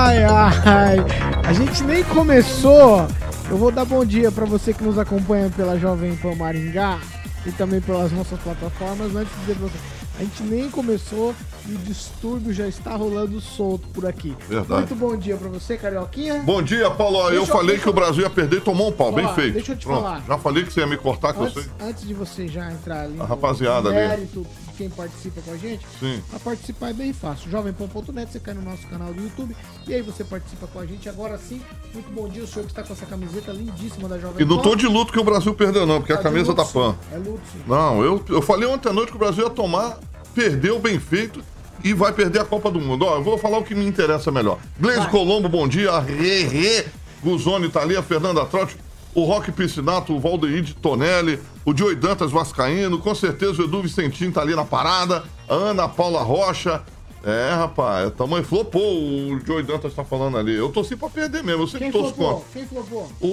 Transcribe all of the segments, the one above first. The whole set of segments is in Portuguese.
Ai, ai, a gente nem começou. Eu vou dar bom dia para você que nos acompanha pela Jovem Pan Maringá e também pelas nossas plataformas. Antes de dizer pra você, a gente nem começou e o distúrbio já está rolando solto por aqui. Verdade. Muito bom dia para você, Carioquinha. Bom dia, Paulo. Deixa eu eu- falei deixa que o eu- Brasil ia perder e tomou um pau, bem Ó, feito. deixa eu te Pronto. falar. Já falei que você ia me cortar, que eu sei. Antes, de você já entrar ali A rapaziada ali. mérito de quem participa com a gente, Sim. Pra participar é bem fácil. Jovempan.net, você cai no nosso canal do YouTube e aí você participa com a gente. Agora sim, muito bom dia, o senhor que está com essa camiseta lindíssima da Jovem E não Pan. tô de luto que o Brasil perdeu, não, porque a Tá de camisa luto, tá pan. É luto, sim. Não, eu, eu falei ontem à noite que o Brasil ia tomar, perdeu bem feito e vai perder a Copa do Mundo. Ó, eu vou falar o que me interessa melhor. Gleise Vai. Colombo, bom dia. A Rê, Rê. Guzoni tá ali, a Fernanda Trotti, o Roque Piscinato, o Valdeir de Tonelli, o Joey Dantas Vascaíno, com certeza o Edu Vicentinho tá ali na parada, a Ana Paula Rocha. É, rapaz, tamanho flopou, o Joey Dantas tá falando ali. Eu torci pra perder mesmo, eu sei Quem que torço flopou? contra. Quem flopou? O,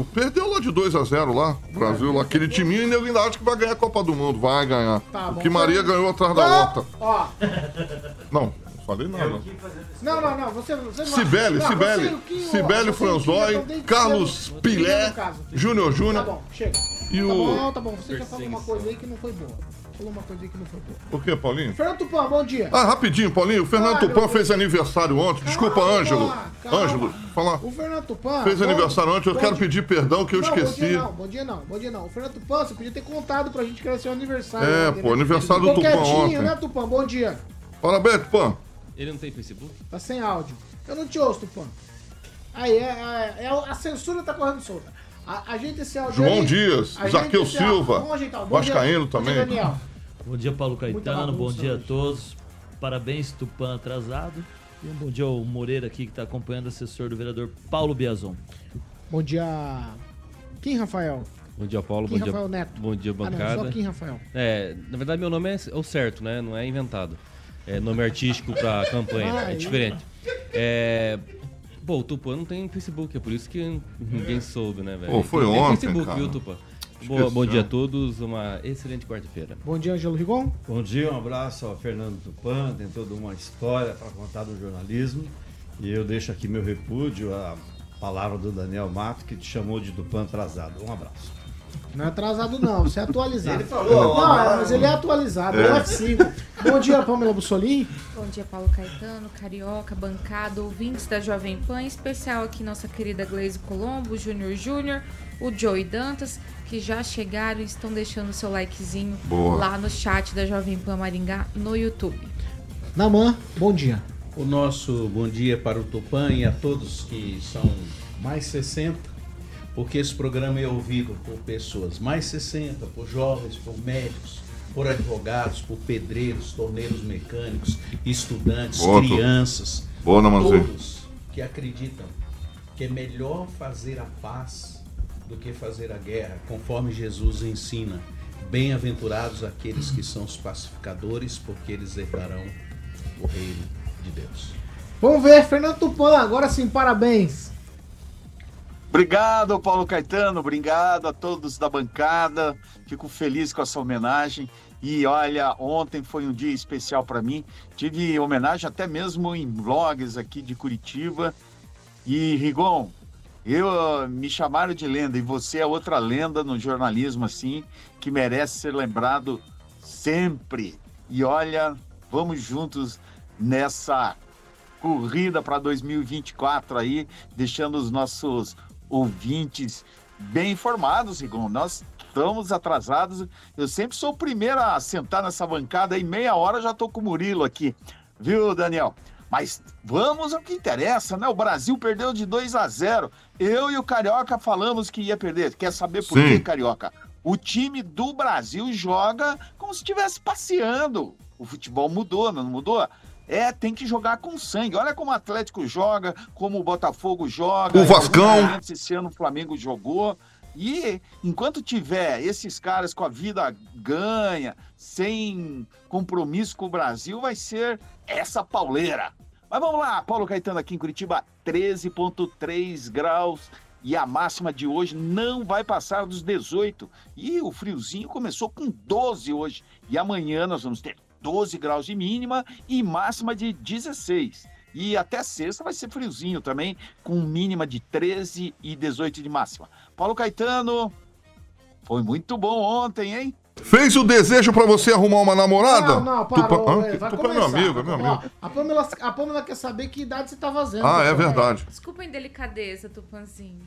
o- perdeu lá de 2 a 0 lá, o Brasil, lá, aquele timinho, e nego ainda acha que vai ganhar a Copa do Mundo. Vai ganhar. Tá bom. Porque Maria ganhou atrás da outra. Ó, não falei nada. não, não, não, você, você não Cibele, não, Cibele, Cibele Franzói, Carlos Pilé, caso. Júnior Tá Júnior bom, chega. e Tá o. bom, tá bom, você já falou uma coisa aí que não foi boa. Falou uma coisa aí que não foi boa. O que, Paulinho? Fernando Tupan, bom dia. Ah, rapidinho, Paulinho. O Fernando Tupan fez aniversário ontem. Desculpa, Calma, Ângelo. calma. Ângelo, falar. O Fernando Tupan... Fez bom- aniversário ontem. Eu quero dia. pedir perdão que eu não, esqueci. Bom dia não, bom dia não, bom dia não. O Fernando Tupan, você podia ter contado pra gente que era seu aniversário. É, ontem, pô, né? aniversário do quietinho, ontem. né, Tupã? Bom dia. Parabéns, Tupan. Ele não tem Facebook? Tá sem áudio. Eu não te ouço, Tupã. Aí, é, é, é- a censura tá correndo solta. A, ajeita esse áudio João aí. Dias, Zaqueu. Silva, Vamos ajeitar. Bom dia- Vascaíno bom dia, também. Daniel. Bom dia, Paulo Caetano. Bom dia a todos. Parabéns, Tupã atrasado. E um bom dia ao Moreira aqui, que está acompanhando, assessor do vereador Paulo Biazon. Bom dia. Kim Rafael. Bom dia, Paulo. Kim Bom dia, Rafael Neto. bom dia, Ah, não, bancada. só Kim Rafael. É, na verdade, meu nome é o certo, né? Não é inventado. É nome artístico pra campanha. Ah, É diferente. É. Pô, o Tupã não tem Facebook, é por isso que ninguém soube, né, velho? Pô, foi Tem ontem, Facebook, cara. viu, Tupã? Boa, bom dia a todos, uma excelente quarta-feira. Bom dia, Angelo Rigon. Bom dia, um abraço ao Fernando Tupan, tem toda uma história para contar do jornalismo. E eu deixo aqui meu repúdio à palavra do Daniel Mato, que te chamou de Tupan atrasado. Um abraço. Não é atrasado, não. Você é atualizado. Ele falou, Não, é, mas ele é atualizado. É. o F5. Bom dia, Pamela Bussolini. Bom dia, Paulo Caetano, Carioca, bancada, ouvintes da Jovem Pan, em especial aqui nossa querida Gleise Colombo, Júnior Júnior, o Joey Dantas, que já chegaram e estão deixando o seu likezinho Boa. lá no chat da Jovem Pan Maringá no YouTube. Namã, bom dia. O nosso bom dia para o Tupã e a todos que são mais 60, porque esse programa é ouvido por pessoas mais 60, por jovens, por médicos, por advogados, por pedreiros, torneiros mecânicos, estudantes, Boa, crianças, Boa, todos que acreditam que é melhor fazer a paz do que fazer a guerra, conforme Jesus ensina. Bem-aventurados aqueles que são os pacificadores, porque eles herdarão o reino de Deus. Vamos ver, Fernando Tupan, agora sim, parabéns. Obrigado, Paulo Caetano. Obrigado a todos da bancada. Fico feliz com essa homenagem. E olha, ontem foi um dia especial para mim. Tive homenagem até mesmo em blogs aqui de Curitiba. E Rigon, eu ah, me chamaram de lenda e você é outra lenda no jornalismo assim que merece ser lembrado sempre. E olha, vamos juntos nessa corrida para 2024 aí, deixando os nossos ouvintes bem informados, Rigon. Nós estamos atrasados. Eu sempre sou o primeiro a sentar nessa bancada aí, meia hora já estou com o Murilo aqui. Viu, Daniel? Mas vamos ao que interessa, né? O Brasil perdeu de 2 a 0. Eu e o Carioca falamos que ia perder. Quer saber por Sim. quê, Carioca? O time do Brasil joga como se estivesse passeando. O futebol mudou, não mudou? É, tem que jogar com sangue. Olha como o Atlético joga, como o Botafogo joga. O Vascão. Esse ano o Flamengo jogou. E enquanto tiver esses caras com a vida ganha, sem compromisso com o Brasil, vai ser essa pauleira. Mas vamos lá, Paulo Caetano aqui em Curitiba, 13,3 graus. E a máxima de hoje não vai passar dos 18. E o friozinho começou com 12 hoje. E amanhã nós vamos ter 12 graus de mínima e máxima de 16. E até sexta vai ser friozinho também, com mínima de 13 e 18 de máxima. Paulo Caetano, foi muito bom ontem, hein? Fez o desejo pra você arrumar uma namorada? Não, não, parou. Tupan- é, Hã? vai Tupan é meu começar. amigo, é meu Ó, amigo. a, Pamela, a Pamela quer saber que idade você tá fazendo. Ah, é verdade. Desculpa a indelicadeza, Tupanzinho.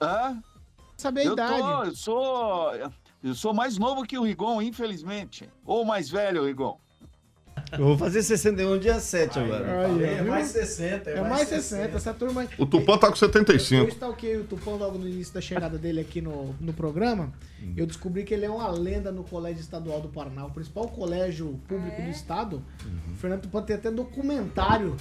Hã? Saber a Eu, idade. tô, eu sou. Eu sou mais novo que o Rigon, infelizmente. Ou mais velho, Rigon. Eu vou fazer 61 dia 7 agora. Aí, é mais 60. É mais 60, essa turma. O Tupã tá com Eu 75. stalkeei o Tupã logo no início da chegada dele aqui no, no programa. Eu descobri que ele é uma lenda no Colégio Estadual do Paraná, o principal colégio público do estado. O Fernando Tupã tem até documentário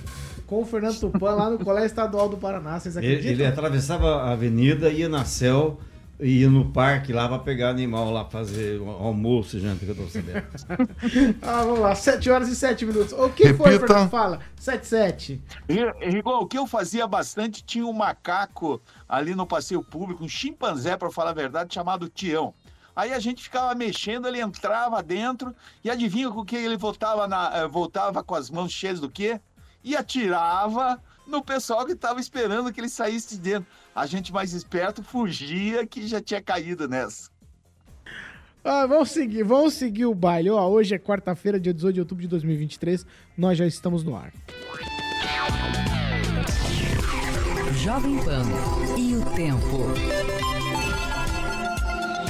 com o Fernando Tupã lá no Colégio Estadual do Paraná. Vocês Ele, acreditam? ele atravessava a avenida, ia na céu, ia no parque lá pra pegar animal lá, fazer o almoço, janta, que eu tô sabendo. Ah, vamos lá, 7 horas e 7 minutos. O que foi, Repita. Fernando? Fala. 7 7. Ri- Rigon, o que eu fazia bastante, tinha um macaco ali no passeio público, um chimpanzé, para falar a verdade, chamado Tião. Aí a gente ficava mexendo, ele entrava dentro e adivinha com o que ele voltava, na, eh, voltava com as mãos cheias do quê? E atirava no pessoal que estava esperando que ele saísse de dentro. A gente mais esperto fugia que já tinha caído nessa. Ah, vamos seguir, vamos seguir o baile. Ó, hoje é quarta-feira, dia 18 de outubro de 2023. Nós já estamos no ar. Jovem Pan e o tempo.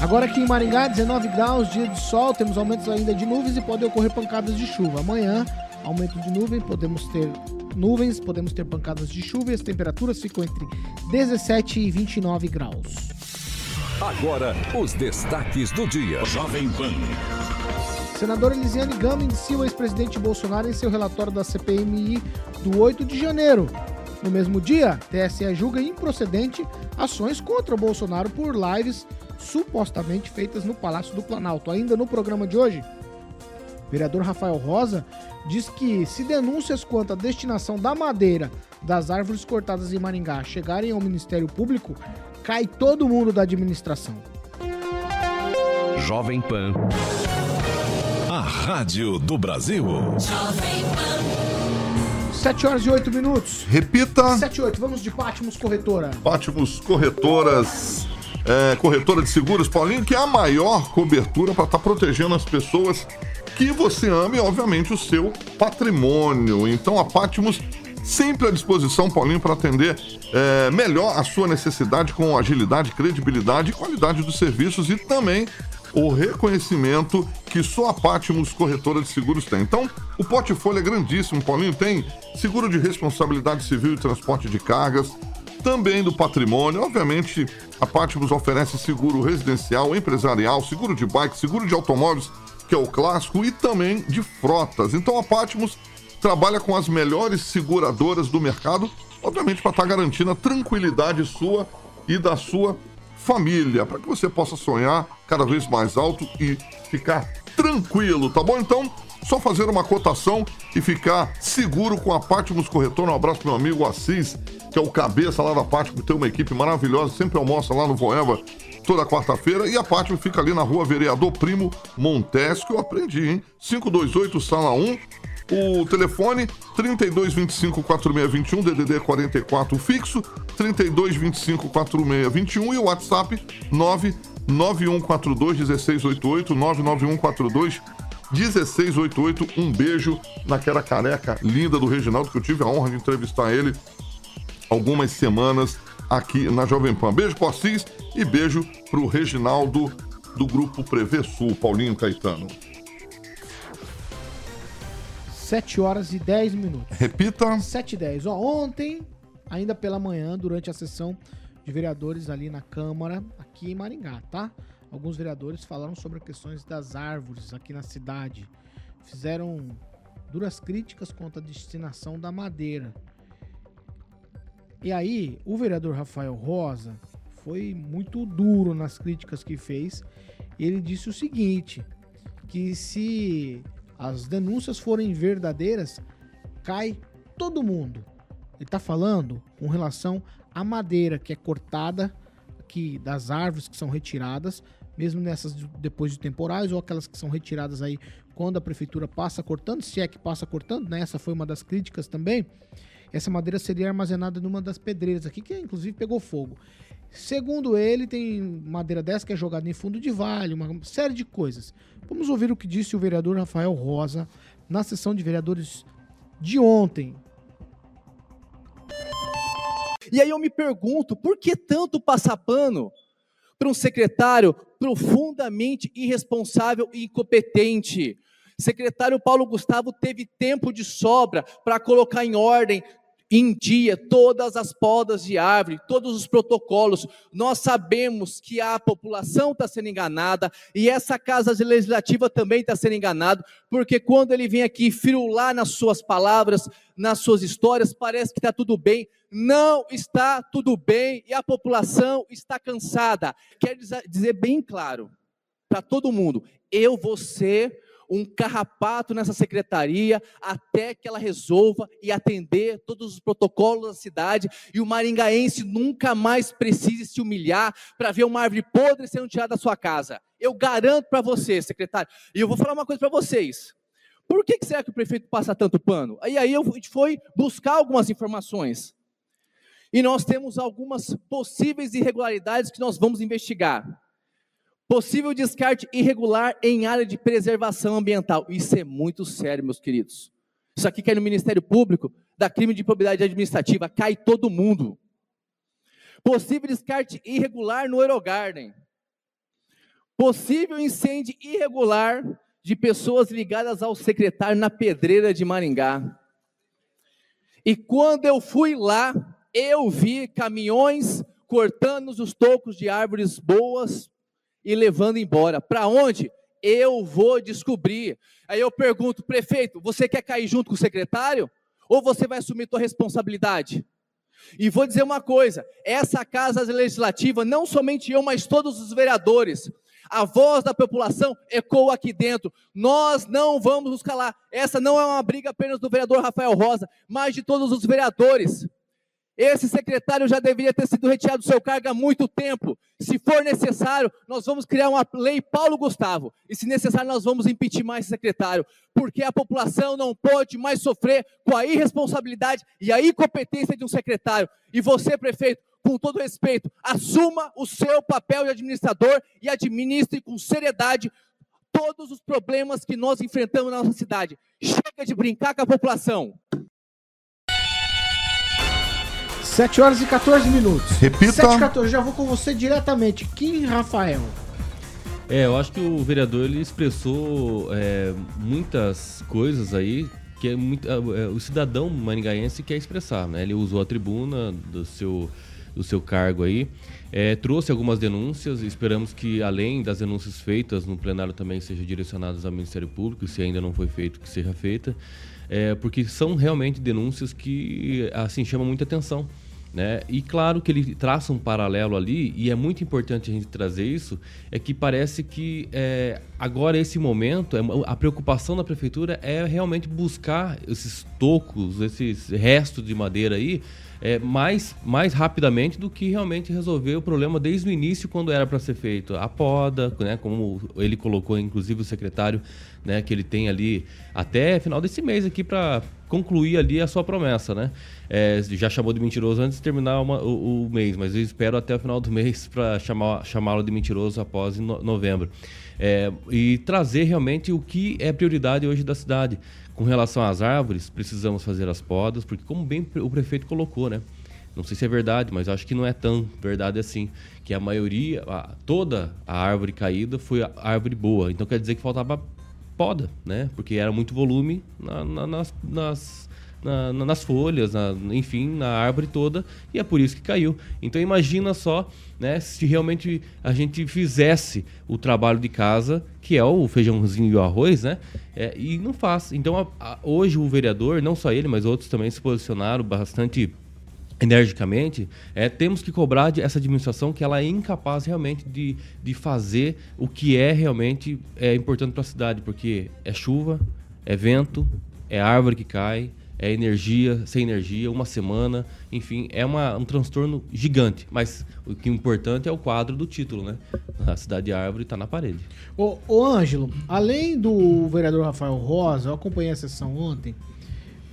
Agora aqui em Maringá, 19 graus, dia de sol, temos aumentos ainda de nuvens e podem ocorrer pancadas de chuva. Amanhã, aumento de nuvem, podemos ter nuvens, podemos ter pancadas de chuva e as temperaturas ficam entre 17 e 29 graus. Agora, os destaques do dia. Jovem Pan. Senadora Elisiane Gama indicia o ex-presidente Bolsonaro em seu relatório da CPMI do 8 de janeiro. No mesmo dia, TSE julga improcedente ações contra o Bolsonaro por lives supostamente feitas no Palácio do Planalto. Ainda no programa de hoje, vereador Rafael Rosa diz que se denúncias quanto à destinação da madeira das árvores cortadas em Maringá chegarem ao Ministério Público, cai todo mundo da administração. Jovem Pan. A Rádio do Brasil. 7 horas e 8 minutos. Repita. 7 e 8, vamos de Patmos Corretora. Pátimos Corretoras, é, corretora de seguros, Paulinho, que é a maior cobertura para estar protegendo as pessoas que você ama e, obviamente, o seu patrimônio. Então, a Pátimos sempre à disposição, Paulinho, para atender é, melhor a sua necessidade com agilidade, credibilidade e qualidade dos serviços e também o reconhecimento que só a Pátimos Corretora de Seguros tem. Então, o portfólio é grandíssimo, Paulinho. Tem seguro de responsabilidade civil e transporte de cargas, também do patrimônio. Obviamente, a Pátimos oferece seguro residencial, empresarial, seguro de bike, seguro de automóveis, que é o clássico, e também de frotas. Então, a Pátimos trabalha com as melhores seguradoras do mercado, obviamente para estar garantindo a tranquilidade sua e da sua família, para que você possa sonhar cada vez mais alto e ficar tranquilo, tá bom? Então, só fazer uma cotação e ficar seguro com a Pátimos Corretor. Um abraço meu amigo Assis, que é o cabeça lá da Pátimos, tem uma equipe maravilhosa, sempre almoça lá no Voeva toda quarta-feira. E a Pátimos fica ali na rua Vereador Primo Montes, que eu aprendi, hein? 528 Sala 1. O telefone 3225 4621, DDD 44 fixo, 3225 4621 e o WhatsApp 99142 1688, 99142 1688. Um beijo naquela careca linda do Reginaldo, que eu tive a honra de entrevistar ele algumas semanas aqui na Jovem Pan. Beijo pro Assis e beijo pro Reginaldo do grupo Prevê Sul, Paulinho Caetano. 7 horas e 10 minutos. Repita. 7 e 10. Ó, ontem, ainda pela manhã, durante a sessão de vereadores ali na Câmara, aqui em Maringá, tá? Alguns vereadores falaram sobre questões das árvores aqui na cidade. Fizeram duras críticas quanto à destinação da madeira. E aí, o vereador Rafael Rosa foi muito duro nas críticas que fez. Ele disse o seguinte: que se as denúncias forem verdadeiras, cai todo mundo. Ele está falando com relação à madeira que é cortada aqui das árvores que são retiradas, mesmo nessas de- depois de temporais ou aquelas que são retiradas aí quando a prefeitura passa cortando, se é que passa cortando, né? Essa foi uma das críticas também. Essa madeira seria armazenada numa das pedreiras aqui, que inclusive pegou fogo. Segundo ele, tem madeira dessa que é jogada em fundo de vale, uma série de coisas. Vamos ouvir o que disse o vereador Rafael Rosa na sessão de vereadores de ontem. E aí eu me pergunto, por que tanto passar pano para um secretário profundamente irresponsável e incompetente? Secretário Paulo Gustavo teve tempo de sobra para colocar em ordem em dia todas as podas de árvore, todos os protocolos. Nós sabemos que a população está sendo enganada e essa casa legislativa também está sendo enganada, porque quando ele vem aqui firular nas suas palavras, nas suas histórias, parece que está tudo bem. Não está tudo bem e a população está cansada. Quero dizer- bem claro para todo mundo: eu vou ser um carrapato nessa secretaria até que ela resolva e atender todos os protocolos da cidade e o maringaense nunca mais precise se humilhar para ver uma árvore podre sendo tirada da sua casa. Eu garanto para você, secretário. E eu vou falar uma coisa para vocês. Por que, que será que o prefeito passa tanto pano? Aí aí a gente foi buscar algumas informações. E nós temos algumas possíveis irregularidades que nós vamos investigar. Possível descarte irregular em área de preservação ambiental. Isso é muito sério, meus queridos. Isso aqui cai no Ministério Público, da crime de improbidade administrativa, cai todo mundo. Possível descarte irregular no Eurogarden. Possível incêndio irregular de pessoas ligadas ao secretário na pedreira de Maringá. E quando eu fui lá, eu vi caminhões cortando os tocos de árvores boas e levando embora. Para onde? Eu vou descobrir. Aí eu pergunto, prefeito, você quer cair junto com o secretário? Ou você vai assumir sua responsabilidade? E vou dizer uma coisa: essa casa legislativa, não somente eu, mas todos os vereadores, a voz da população ecoa aqui dentro. Nós não vamos nos calar. Essa não é uma briga apenas do vereador Rafael Rosa, mas de todos os vereadores. Esse secretário já deveria ter sido retirado do seu cargo há muito tempo. Se for necessário, nós vamos criar uma lei Paulo Gustavo. E se necessário, nós vamos impeachment mais esse secretário. Porque a população não pode mais sofrer com a irresponsabilidade e a incompetência de um secretário. E você, prefeito, com todo respeito, assuma o seu papel de administrador e administre com seriedade todos os problemas que nós enfrentamos na nossa cidade. Chega de brincar com a população. 7 horas e 14 minutos. Repita. 7 e 14, já vou com você diretamente. Kim Rafael. É, eu acho que o vereador ele expressou é, muitas coisas aí que é muito, é, é, o cidadão maringaense quer expressar, né? Ele usou a tribuna do seu, do seu cargo aí, é, trouxe algumas denúncias, esperamos que além das denúncias feitas no plenário também sejam direcionadas ao Ministério Público, se ainda não foi feito, que seja feita, é, porque são realmente denúncias que assim chamam muita atenção. Né? E claro que ele traça um paralelo ali, e é muito importante a gente trazer isso, é que parece que é, agora esse momento, é a preocupação da prefeitura é realmente buscar esses tocos, esses restos de madeira aí, é, mais, mais rapidamente do que realmente resolver o problema desde o início, quando era para ser feito a poda, né, como ele colocou, inclusive o secretário, né, que ele tem ali até final desse mês aqui para concluir ali a sua promessa, né? É, já chamou de mentiroso antes de terminar uma- o, o mês, mas eu espero até o final do mês para chamá-lo de mentiroso após em no- novembro. É, e trazer realmente o que é prioridade hoje da cidade. Com relação às árvores, precisamos fazer as podas, porque como bem o prefeito colocou, né? Não sei se é verdade, mas acho que não é tão verdade assim. Que a maioria, a- toda a árvore caída foi a árvore boa. Então quer dizer que faltava poda, né? Porque era muito volume na- na- nas, nas na- na- nas folhas, enfim, na árvore toda, e é por isso que caiu. Então imagina só, né, se realmente a gente fizesse o trabalho de casa, que é o feijãozinho e o arroz, né, é, e não faz. Então a- a- hoje o vereador, não só ele, mas outros também se posicionaram bastante energicamente, é, temos que cobrar de- essa administração que ela é incapaz realmente de, de fazer o que é realmente é, importante para a cidade, porque é chuva, é vento, é árvore que cai, é energia, sem energia, uma semana, enfim, é uma, um transtorno gigante. Mas o que é importante é o quadro do título, né? A cidade de árvore está na parede. Ô, ô Ângelo, além do vereador Rafael Rosa, eu acompanhei a sessão ontem,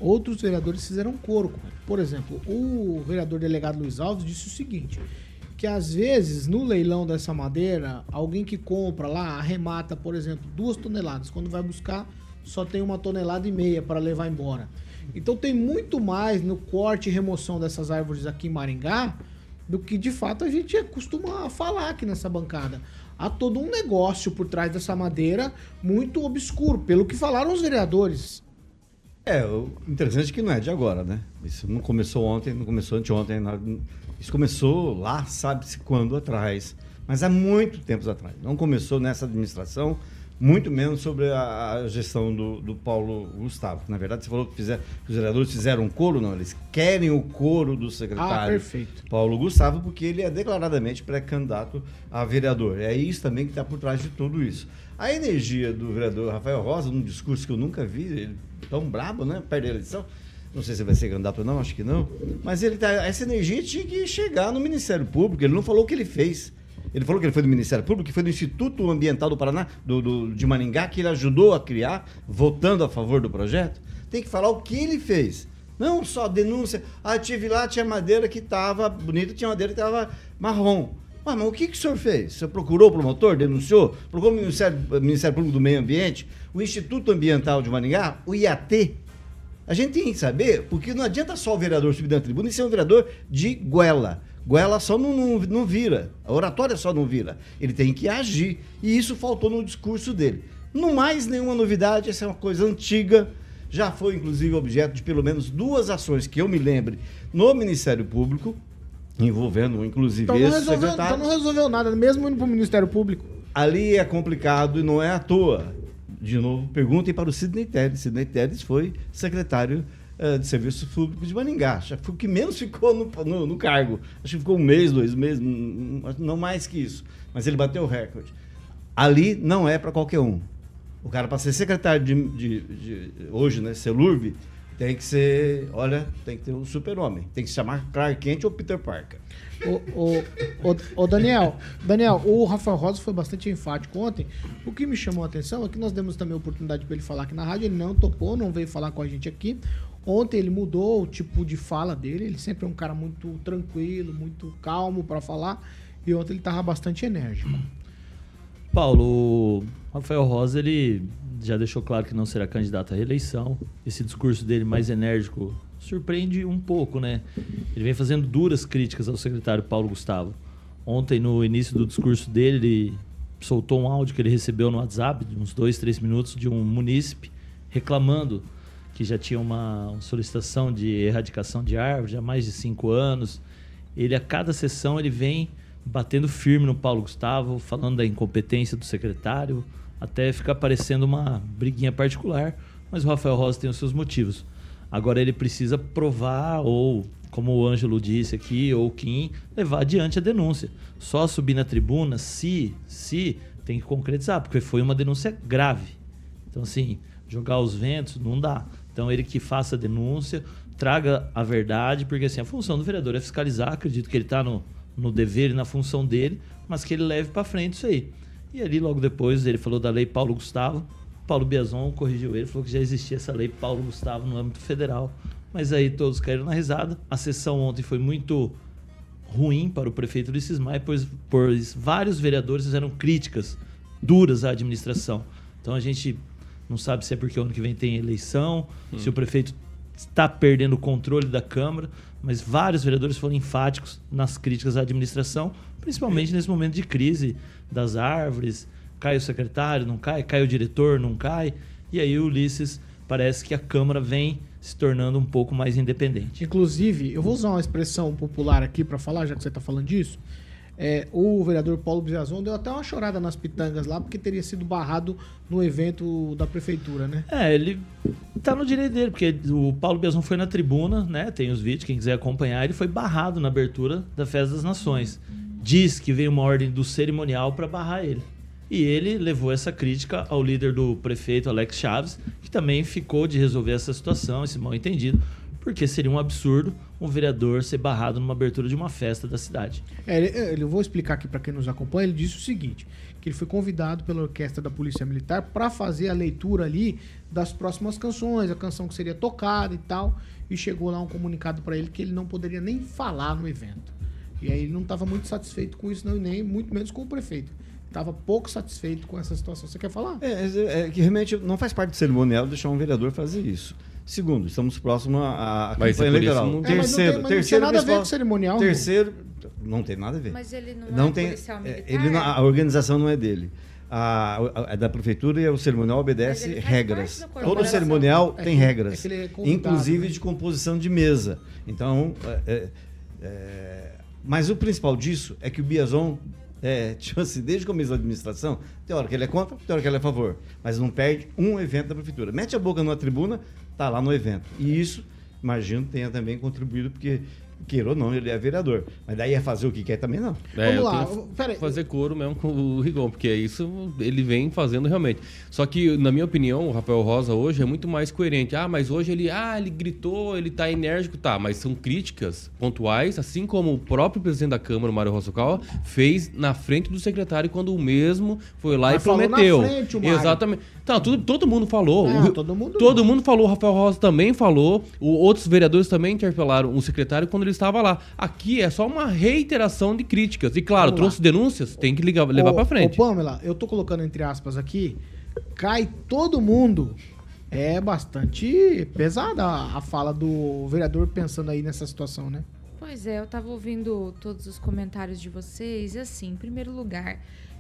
outros vereadores fizeram coro. Por exemplo, o vereador delegado Luiz Alves disse o seguinte, que às vezes no leilão dessa madeira, alguém que compra lá arremata, por exemplo, duas toneladas. Quando vai buscar, só tem uma tonelada e meia para levar embora. Então tem muito mais no corte e remoção dessas árvores aqui em Maringá do que de fato a gente costuma falar aqui nessa bancada. Há todo um negócio por trás dessa madeira muito obscuro, pelo que falaram os vereadores. É, o interessante é que não é de agora, né? Isso não começou ontem, não começou anteontem. não- Isso começou lá, sabe-se quando atrás. Mas há muito tempo atrás. Não começou nessa administração, muito menos sobre a, a gestão do, do Paulo Gustavo. Na verdade, você falou que, fizer, que os vereadores fizeram um coro, não. Eles querem o coro do secretário Ah. Paulo Gustavo, porque ele é declaradamente pré-candidato a vereador. É isso também que está por trás de tudo isso. A energia do vereador Rafael Rosa, num discurso que eu nunca vi, ele tão brabo, né? Perde a eleição. Não sei se vai ser candidato ou não, acho que não. Mas ele tá, essa energia tinha que chegar no Ministério Público. Ele não falou o que ele fez. Ele falou que ele foi do Ministério Público, que foi do Instituto Ambiental do Paraná, do, do- de Maringá, que ele ajudou a criar, votando a favor do projeto. Tem que falar o que ele fez. Não só denúncia. Ah, tive lá, tinha madeira que estava bonita, tinha madeira que estava marrom. Ué, mas o que, que o senhor fez? Senhor procurou o promotor, denunciou? Procurou o Ministério, Ministério Público do Meio Ambiente, o Instituto Ambiental de Maringá, o IAT? A gente tem que saber, porque não adianta só o vereador subir na tribuna e ser um vereador de goela. Goela só não, não, não vira, a oratória só não vira. Ele tem que agir. E isso faltou no discurso dele. Não mais nenhuma novidade, essa é uma coisa antiga. Já foi, inclusive, objeto de pelo menos duas ações que eu me lembre no Ministério Público, envolvendo, inclusive, Então não, esse resolveu, então não resolveu nada, mesmo indo pro Ministério Público. Ali é complicado e não é à toa. De novo, perguntem para o Sidney Teles. Sidney Teles foi secretário eh, de Serviços Públicos de Maningá. Acho que foi o que menos ficou no, no- no cargo. Acho que ficou um mês, dois meses, não, não mais que isso. Mas ele bateu o recorde. Ali não é para qualquer um. O cara, para ser secretário de, de- de- hoje, né, Celurb, tem que ser, olha, tem que ter um super-homem. Tem que se chamar Clark Kent ou Peter Parker. Ô, ô, ô, ô, Daniel, Daniel, o Rafael Rosa foi bastante enfático ontem. O que me chamou a atenção é que nós demos também a oportunidade para ele falar aqui na rádio. Ele não topou, não veio falar com a gente aqui. Ontem ele mudou o tipo de fala dele. Ele sempre é um cara muito tranquilo, muito calmo para falar. E ontem ele tava bastante enérgico. Paulo, o Rafael Rosa, ele já deixou claro que não será candidato à reeleição. Esse discurso dele mais enérgico surpreende um pouco, né? Ele vem fazendo duras críticas ao secretário Paulo Gustavo. Ontem, no início do discurso dele, ele soltou um áudio que ele recebeu no WhatsApp, de uns dois, três minutos, de um munícipe reclamando que já tinha uma, solicitação de erradicação de árvores há mais de cinco anos. Ele, a cada sessão, ele vem batendo firme no Paulo Gustavo, falando da incompetência do secretário, até ficar parecendo uma briguinha particular. Mas o Rafael Rosa tem os seus motivos. Agora ele precisa provar, ou, como o Ângelo disse aqui, ou o Kim, levar adiante a denúncia. Só subir na tribuna, se, se, tem que concretizar, porque foi uma denúncia grave. Então, assim, jogar os ventos não dá. Então, ele que faça a denúncia, traga a verdade, porque assim, a função do vereador é fiscalizar, acredito que ele está no, no dever e na função dele, mas que ele leve para frente isso aí. E ali, logo depois, ele falou da lei Paulo Gustavo. Paulo Biazon corrigiu ele, falou que já existia essa lei Paulo Gustavo no âmbito federal. Mas aí todos caíram na risada. A sessão ontem foi muito ruim para o prefeito Ulisses Maia, pois, pois vários vereadores fizeram críticas duras à administração. Então a gente não sabe se é porque o ano que vem tem eleição, Hum. se o prefeito está perdendo o controle da Câmara, mas vários vereadores foram enfáticos nas críticas à administração, principalmente nesse momento de crise das árvores. Cai o secretário, não cai, cai o diretor, não cai. E aí o Ulisses parece que a Câmara vem se tornando um pouco mais independente. Inclusive, eu vou usar uma expressão popular aqui para falar, já que você está falando disso. É, o vereador Paulo Biazon deu até uma chorada nas pitangas lá, porque teria sido barrado no evento da prefeitura, né? É, ele tá no direito dele, porque o Paulo Biazon foi na tribuna, né? Tem os vídeos, quem quiser acompanhar, ele foi barrado na abertura da Festa das Nações. Diz que veio uma ordem do cerimonial para barrar ele. E ele levou essa crítica ao líder do prefeito, Alex Chaves, que também ficou de resolver essa situação, esse mal entendido, porque seria um absurdo um vereador ser barrado numa abertura de uma festa da cidade. É, ele, ele- eu vou explicar aqui para quem nos acompanha. Ele disse o seguinte: que ele foi convidado pela orquestra da Polícia Militar para fazer a leitura ali das próximas canções, a canção que seria tocada e tal. E chegou lá um comunicado para ele que ele não poderia nem falar no evento. E aí ele não estava muito satisfeito com isso, não, nem muito menos com o prefeito. Estava pouco satisfeito com essa situação. Você quer falar? É, é, é que realmente não faz parte do cerimonial deixar um vereador fazer isso. Segundo, estamos próximos à, ser campanha eleitoral. não- É, mas não terceiro, tem- mas não terceiro tem nada a ver com cerimonial, Terceiro, não tem nada a ver. Mas ele não, não é tem, policial é, militar? ele não- a organização não é dele. A, a- a da prefeitura e o cerimonial obedece regras. Todo cerimonial É tem que- regras, é é inclusive né? de composição de mesa. Então, é, é, é, mas o principal disso é que o Biazon, é, tipo assim, desde o começo da administração, tem hora que ele é contra, tem hora que ele é a favor, mas não perde um evento da prefeitura. Mete a boca numa tribuna, tá lá no evento. E isso, imagino, tenha também contribuído, porque, queira ou não, ele é vereador. Mas daí é fazer o que quer também não. É, Vamos eu lá, pera aí. fazer coro mesmo com o Rigon, porque é isso ele vem fazendo realmente. Só que, na minha opinião, o Rafael Rosa hoje é muito mais coerente. Ah, mas hoje ele, ah, ele gritou, ele tá enérgico, tá, mas são críticas pontuais, assim como o próprio presidente da Câmara, o Mário Rossocal, fez na frente do secretário quando o mesmo foi lá Mas e falou na prometeu. frente, o Mário. Exatamente. Tá, tudo, todo mundo falou. É, O- todo mundo- todo mundo falou, o Rafael Rosa também falou, o- outros vereadores também interpelaram o secretário quando ele estava lá. Aqui é só uma reiteração de críticas. E claro, Vamos lá. trouxe denúncias, tem que ligar, levar Ô, pra frente. Ô, Pamela, eu tô colocando entre aspas aqui, cai todo mundo. É bastante pesada a, a fala do vereador pensando aí nessa situação, né? Pois é, eu tava ouvindo todos os comentários de vocês e assim, em primeiro lugar,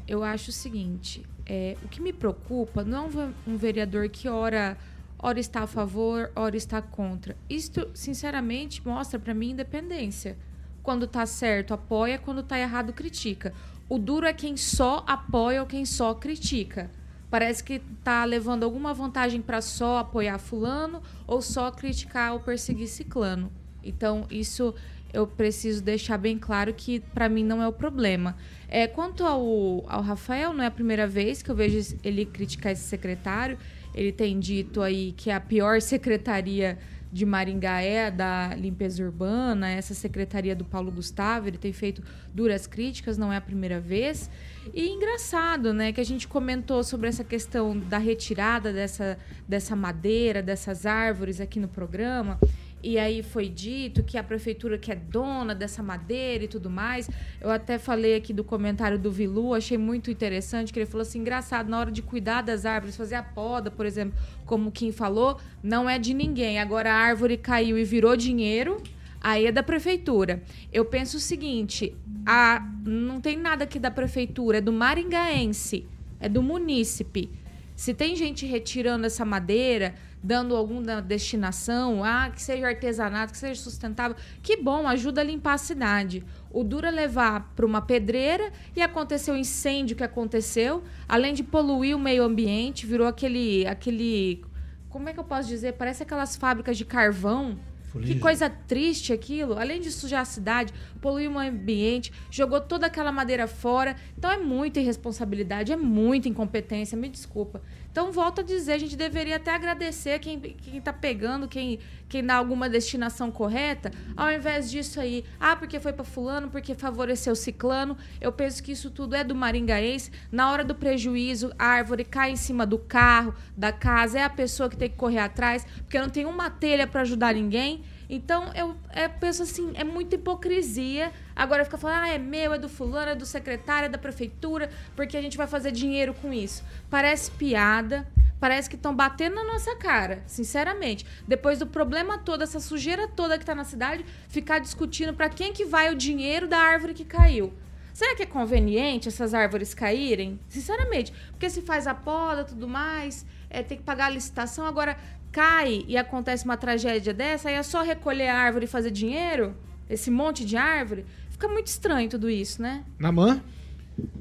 eu acho o seguinte, é, o que me preocupa não é um ve- vereador que ora, ora está a favor, ora está contra. Isto, sinceramente, mostra pra mim independência. Quando tá certo, apoia, quando tá errado, critica. O duro é quem só apoia ou quem só critica. Parece que tá levando alguma vantagem para só apoiar fulano ou só criticar ou perseguir ciclano. Então, isso eu preciso deixar bem claro que para mim não é o problema. É, quanto ao, ao Rafael, não é a primeira vez que eu vejo ele criticar esse secretário. Ele tem dito aí que a pior secretaria de Maringá é da limpeza urbana, essa secretaria do Paulo Gustavo, ele tem feito duras críticas, não é a primeira vez. E engraçado, né, que a gente comentou sobre essa questão da retirada dessa, dessa madeira, dessas árvores aqui no programa. E aí foi dito que a prefeitura que é dona dessa madeira e tudo mais. Eu até falei aqui do comentário do Vilu, achei muito interessante, que ele falou assim, engraçado, na hora de cuidar das árvores, fazer a poda, por exemplo, como Kim falou, não é de ninguém. Agora a árvore caiu e virou dinheiro, aí é da prefeitura. Eu penso o seguinte, a, não tem nada aqui da prefeitura, é do maringaense, é do munícipe. Se tem gente retirando essa madeira, dando alguma destinação, ah, que seja artesanato, que seja sustentável, que bom, ajuda a limpar a cidade. O duro é levar para uma pedreira e aconteceu o incêndio que aconteceu, além de poluir o meio ambiente, virou aquele aquele como é que eu posso dizer? Parece aquelas fábricas de carvão. Que coisa triste aquilo. Além de sujar a cidade, poluir o ambiente, jogou toda aquela madeira fora. Então é muita irresponsabilidade, é muita incompetência, me desculpa. Então, volto a dizer, a gente deveria até agradecer quem, quem tá pegando, quem, quem dá alguma destinação correta, ao invés disso aí, ah, porque foi para fulano, porque favoreceu ciclano. Eu penso que isso tudo é do maringaense. Na hora do prejuízo, a árvore cai em cima do carro, da casa, é a pessoa que tem que correr atrás, porque não tem uma telha para ajudar ninguém. Então, eu, eu penso assim, é muita hipocrisia. Agora fica falando, ah, é meu, é do fulano, é do secretário, é da prefeitura, porque a gente vai fazer dinheiro com isso. Parece piada, parece que estão batendo na nossa cara, sinceramente. Depois do problema todo, essa sujeira toda que tá na cidade, ficar discutindo para quem que vai o dinheiro da árvore que caiu. Será que é conveniente essas árvores caírem? Sinceramente. Porque se faz a poda tudo mais, é, tem que pagar a licitação, agora cai e acontece uma tragédia dessa, aí é só recolher a árvore e fazer dinheiro? Esse monte de árvore? Fica muito estranho tudo isso, né? Namã?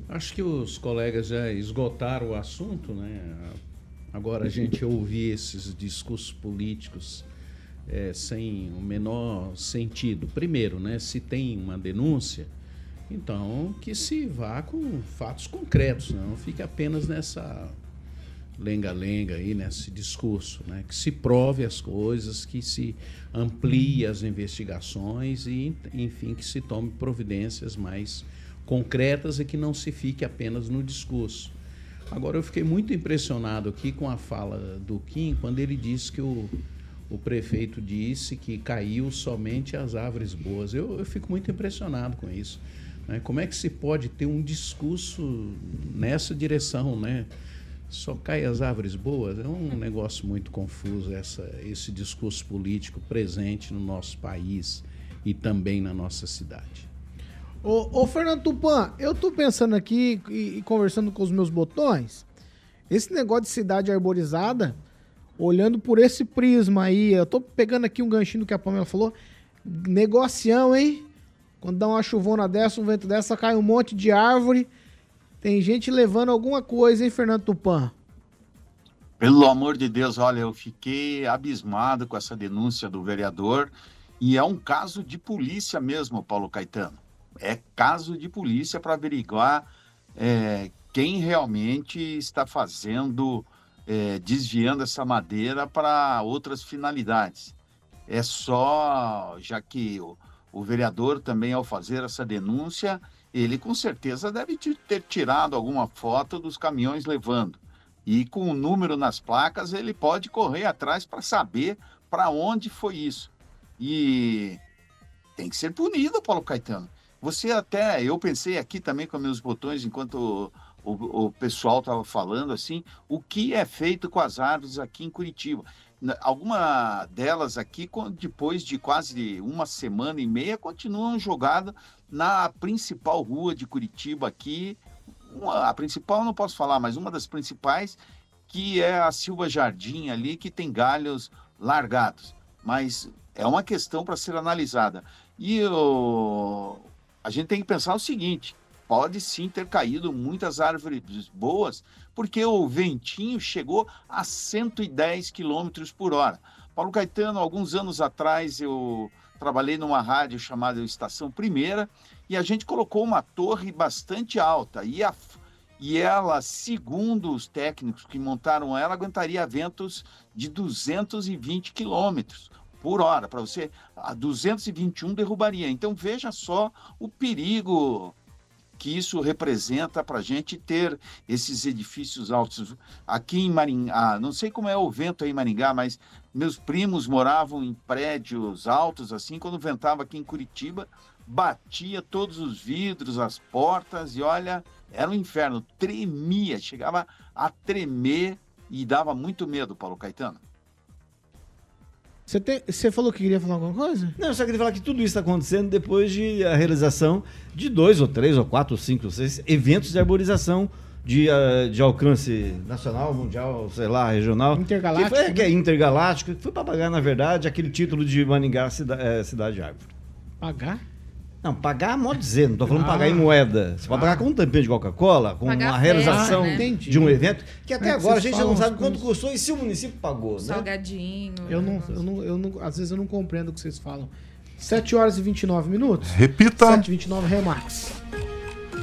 Acho que os colegas já esgotaram o assunto, né? Agora a gente ouvir esses discursos políticos é, sem o menor sentido. Primeiro, né? Se tem uma denúncia, então que se vá com fatos concretos, não fique apenas nessa lenga-lenga aí nesse discurso, né? Que se prove as coisas, que se amplie as investigações e, enfim, que se tome providências mais concretas e que não se fique apenas no discurso. Agora, eu fiquei muito impressionado aqui com a fala do Kim, quando ele disse que o, o prefeito disse que caiu somente as árvores boas. Eu, eu fico muito impressionado com isso. Né? Como é que se pode ter um discurso nessa direção, né? Só cai as árvores boas? É um negócio muito confuso essa, esse discurso político presente no nosso país e também na nossa cidade. Ô, ô, Fernando Tupan, eu tô pensando aqui e, e, conversando com os meus botões, esse negócio de cidade arborizada, olhando por esse prisma aí, eu tô pegando aqui um ganchinho do que a Pamela falou, negocião, hein? Quando dá uma chuvona dessa, um vento dessa, cai um monte de árvore, tem gente levando alguma coisa, hein, Fernando Tupan? Pelo amor de Deus, olha, eu fiquei abismado com essa denúncia do vereador e é um caso de polícia mesmo, Paulo Caetano é caso de polícia para averiguar é, quem realmente está fazendo, é, desviando essa madeira para outras finalidades. É só, já que o, o vereador também, ao fazer essa denúncia, ele com certeza deve ter tirado alguma foto dos caminhões levando. E com o número nas placas, ele pode correr atrás para saber para onde foi isso. E tem que ser punido, Paulo Caetano. Você até, eu pensei aqui também com meus botões, enquanto o, o, o pessoal estava falando assim, o que é feito com as árvores aqui em Curitiba. Alguma delas aqui, depois de quase uma semana e meia, continuam jogadas na principal rua de Curitiba aqui. Uma, a principal não posso falar, mas uma das principais, que é a Silva Jardim ali, que tem galhos largados. Mas é uma questão para ser analisada. E o, a gente tem que pensar o seguinte: pode sim ter caído muitas árvores boas, porque o ventinho chegou a 110 km por hora. Paulo Caetano, alguns anos atrás, eu trabalhei numa rádio chamada Estação Primeira e a gente colocou uma torre bastante alta e, a, e ela, segundo os técnicos que montaram ela, aguentaria ventos de 220 quilômetros por hora, para você, a 221 derrubaria. Então veja só o perigo que isso representa para a gente ter esses edifícios altos. Aqui em Maringá, não sei como é o vento aí em Maringá, mas meus primos moravam em prédios altos, assim, quando ventava aqui em Curitiba, batia todos os vidros, as portas, e olha, era um inferno, tremia, chegava a tremer e dava muito medo, Paulo Caetano. Você, tem, você falou que queria falar alguma coisa? Não, eu só queria falar que tudo isso está acontecendo depois de a realização de dois ou três ou quatro ou cinco ou seis eventos de arborização de, uh, de alcance nacional, mundial, sei lá, regional. Intergaláctico. Que, foi, que é intergaláctico, que foi para pagar, na verdade, aquele título de Maningá Cida, é, Cidade Árvore. Pagar? Não, pagar é modo dizer, não estou falando ah. pagar em moeda. Você ah. pode pagar com um tampinho de Coca-Cola, com uma realização né? de um evento, que até é agora a gente já não sabe quanto custou e se o município pagou, né? Salgadinho. Eu não, eu não, eu não, às vezes eu não compreendo o que vocês falam. 7 horas e 29 minutos? Repita. 7 e 29, Remax.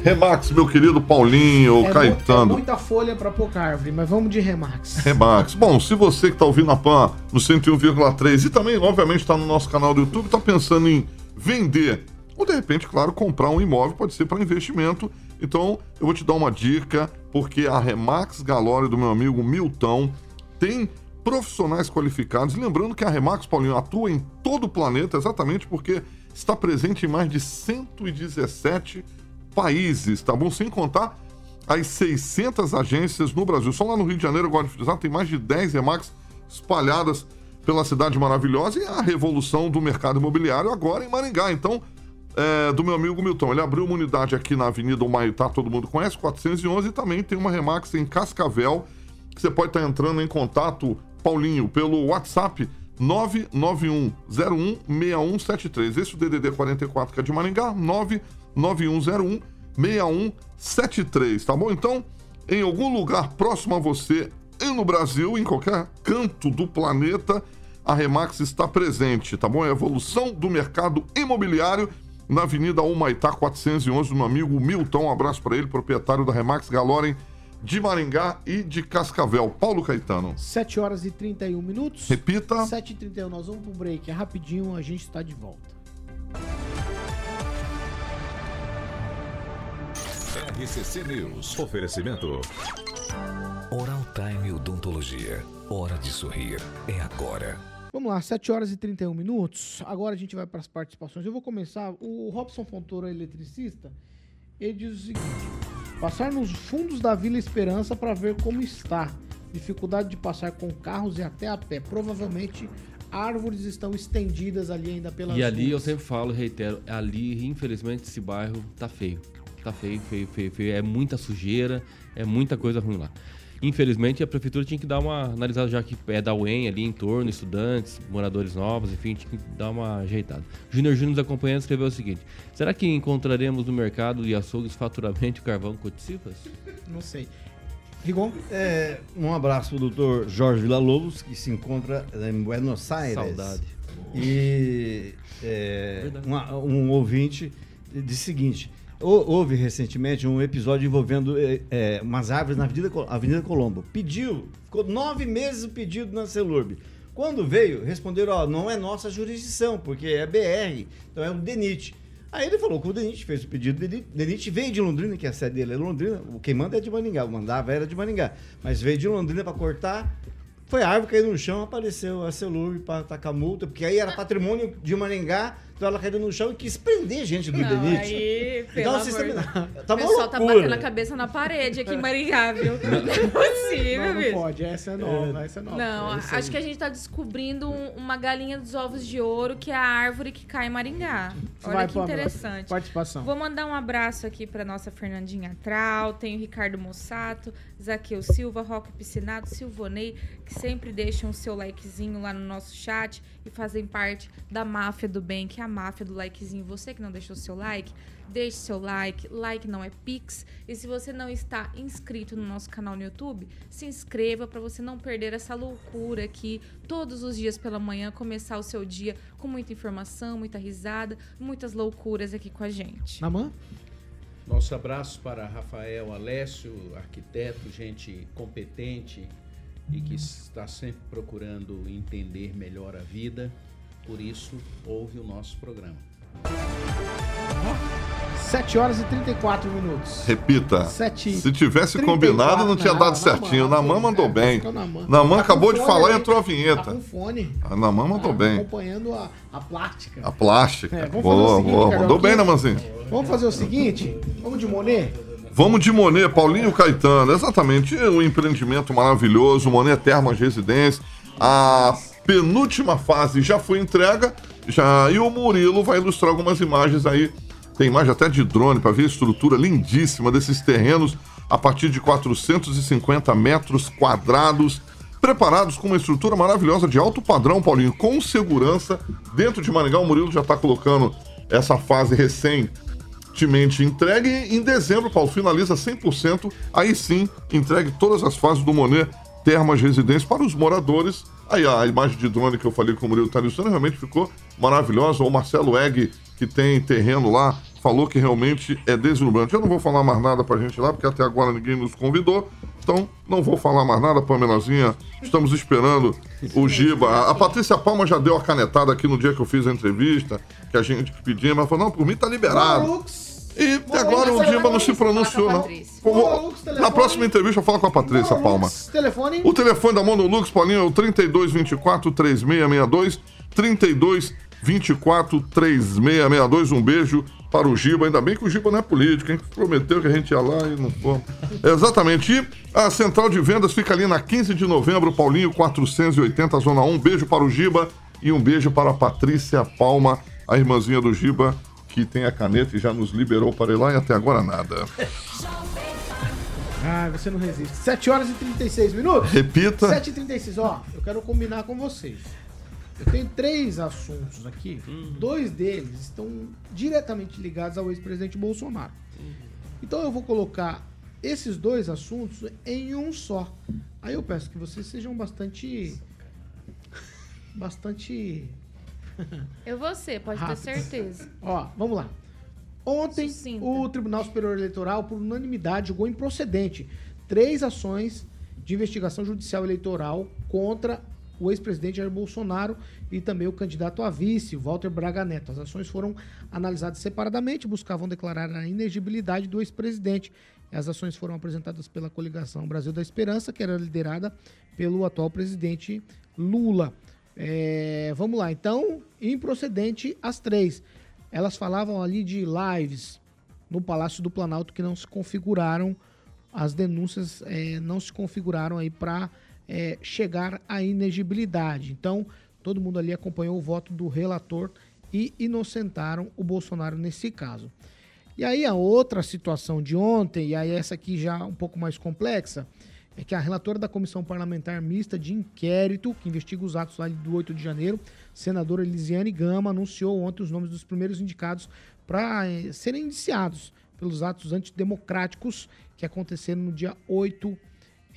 Remax, meu querido Paulinho, é Caetano. É muita folha para pouca árvore, mas vamos de Remax. Remax. Bom, se você que está ouvindo a PAN no 101,3 e também, obviamente, está no nosso canal do YouTube, está pensando em vender ou de repente, claro, comprar um imóvel pode ser para investimento. Então, eu vou te dar uma dica, porque a Remax Galória do meu amigo Milton tem profissionais qualificados. Lembrando que a Remax, Paulinho, atua em todo o planeta, exatamente porque está presente em mais de 117 países, tá bom? Sem contar as 600 agências no Brasil. Só lá no Rio de Janeiro, agora de tem mais de 10 Remax espalhadas pela cidade maravilhosa e a revolução do mercado imobiliário agora em Maringá. Então, é, do meu amigo Milton. Ele abriu uma unidade aqui na Avenida Humaitá, todo mundo conhece, 411, e também tem uma Remax em Cascavel, que você pode estar entrando em contato, Paulinho, pelo WhatsApp 991016173. Esse é o DDD 44 que é de Maringá, 991016173, tá bom? Então, em algum lugar próximo a você e no Brasil, em qualquer canto do planeta, a Remax está presente, tá bom? É a evolução do mercado imobiliário na Avenida Humaitá 411, do meu amigo Milton. Um abraço para ele, proprietário da Remax Galorem de Maringá e de Cascavel. Paulo Caetano. 7 horas e 31 minutos. Repita. 7 e 31 nós vamos pro break. É rapidinho, a gente está de volta. RCC News. Oferecimento. Oral Time Odontologia. Hora de sorrir. É agora. Vamos lá, 7 horas e 31 minutos. Agora a gente vai para as participações. Eu vou começar. O Robson Fontoura, eletricista, ele diz o seguinte: passar nos fundos da Vila Esperança para ver como está. Dificuldade de passar com carros e até a pé. Provavelmente árvores estão estendidas ali ainda pelas E ali eu sempre falo, reitero, ali, infelizmente, esse bairro tá feio. Tá feio, feio, feio, feio. É muita sujeira, é muita coisa ruim lá. Infelizmente, a prefeitura tinha que dar uma analisada, já que é da UEM ali em torno, estudantes, moradores novos, enfim, tinha que dar uma ajeitada. Júnior Júnior nos acompanhando escreveu o seguinte: será que encontraremos no mercado de açougues faturamento carvão coticifas? Não sei. Rigon? É, um abraço pro doutor Jorge Villa-Lobos, que se encontra em Buenos Aires. Saudade. E é, uma- um ouvinte disse o seguinte: houve recentemente um episódio envolvendo é, umas árvores na Avenida, Avenida Colombo. Pediu, ficou nove meses o pedido na Celurb. Quando veio, responderam: ó, não é nossa jurisdição, porque é BR, então é o DENIT. Aí ele falou que o DENIT fez o pedido, o DENIT, veio de Londrina, que a sede dele é Londrina, o quem manda é de Maringá, o mandava era de Maringá, mas veio de Londrina para cortar, foi a árvore caiu no chão, apareceu a Celurb para tacar multa, porque aí era patrimônio de Maringá, então ela caiu no chão e quis prender gente do Não, DENIT. aí, pelo Então, amor sistema- de tá o pessoal tá loucura. batendo a cabeça na parede aqui em Maringá, viu? Não é possível, Não, não bicho. pode. Essa é nova, essa é nova. Não, Essa acho que a gente tá descobrindo um- uma galinha dos ovos de ouro, que é a árvore que cai em Maringá. Olha Vai, que interessante. Participação. Vou mandar um abraço aqui para nossa Fernandinha Trau, tem o Ricardo Mossato, Zaqueu Silva, Roque Piscinato, Silvonei, que sempre deixam o seu likezinho lá no nosso chat e fazem parte da máfia do bem, que é a máfia do likezinho. Você que não deixou seu like, deixe seu like. Like não é pix. E se você não está inscrito no nosso canal no YouTube, se inscreva para você não perder essa loucura aqui todos os dias pela manhã, começar o seu dia com muita informação, muita risada, muitas loucuras aqui com a gente. Namã? Nosso abraço para Rafael Alessio, arquiteto, gente competente e que está sempre procurando entender melhor a vida. Por isso, ouve o nosso programa. 7 horas e 34 minutos. Repita. Sete Se tivesse 34, combinado, não tinha dado certinho. não, mandou é, bem. ficou Namã. Namã Tá acabou de fone falar e entrou a Tá vinheta. com fone. A Namã mandou Tá bem. Acompanhando a, a plástica. A plástica. É, vamos fazer o boa, seguinte, boa. Mandou bem, Namãzinho. Vamos fazer o seguinte? Vamos de Monet? Vamos de Monet, Paulinho Caetano. Exatamente, um empreendimento maravilhoso, Monet Termas Residência. A penúltima fase já foi entrega, já, e o Murilo vai ilustrar algumas imagens aí. Tem imagem até de drone para ver a estrutura lindíssima desses terrenos a partir de 450 metros quadrados, preparados com uma estrutura maravilhosa de alto padrão, Paulinho, com segurança. Dentro de Maringá, o Murilo já está colocando essa fase recém Temente entregue em dezembro, Paulo, finaliza 100%, aí sim, entregue todas as fases do Monet Termas Residência para os moradores. Aí a imagem de drone que eu falei com o Murilo Talisson realmente ficou maravilhosa. O Marcelo Egg, que tem terreno lá, falou que realmente é deslumbrante. Eu não vou falar mais nada pra gente lá, porque até agora ninguém nos convidou. Então, não vou falar mais nada, Pamelazinha. Estamos esperando o Giba. A, a Patrícia Palma já deu a canetada aqui no dia que eu fiz a entrevista, que a gente pedia, mas falou, não, por mim tá liberado. E até agora o Giba não se pronunciou, não. Como- Na próxima entrevista eu falo com a Patrícia Palma. Telefone? O telefone da Monolux, Paulinho, é o 3224-3662. 3224-3662. Um beijo para o Giba. Ainda bem que o Giba não é político, hein? Prometeu que a gente ia lá e não foi. Exatamente. E a central de vendas fica ali na 15 de novembro, Paulinho 480, Zona 1. Um beijo para o Giba e um beijo para a Patrícia Palma, a irmãzinha do Giba, que tem a caneta e já nos liberou para ir lá e até agora nada. Ah, você não resiste. 7 horas e 36 minutos? Repita. 7 e 36, ó, eu quero combinar com vocês. Eu tenho três assuntos aqui. Dois deles estão diretamente ligados ao ex-presidente Bolsonaro. Então eu vou colocar esses dois assuntos em um só. Aí eu peço que vocês sejam bastante. Bastante. Eu vou ser, pode ter Rápido. certeza. Ó, vamos lá. Ontem, Sucinta. o Tribunal Superior Eleitoral, por unanimidade, julgou improcedente três ações de investigação judicial eleitoral contra o ex-presidente Jair Bolsonaro e também o candidato a vice, Walter Braga Neto. As ações foram analisadas separadamente, buscavam declarar a inegibilidade do ex-presidente. As ações foram apresentadas pela coligação Brasil da Esperança, que era liderada pelo atual presidente Lula. É, vamos lá, então, improcedente as três. Elas falavam ali de lives no Palácio do Planalto que não se configuraram, as denúncias eh, não se configuraram aí para chegar à inegibilidade. Então, todo mundo ali acompanhou o voto do relator e inocentaram o Bolsonaro nesse caso. E aí a outra situação de ontem, e aí essa aqui já um pouco mais complexa, é que a relatora da Comissão Parlamentar Mista de Inquérito, que investiga os atos lá do 8 de janeiro, senadora Elisiane Gama, anunciou ontem os nomes dos primeiros indicados para eh, serem indiciados pelos atos antidemocráticos que aconteceram no dia 8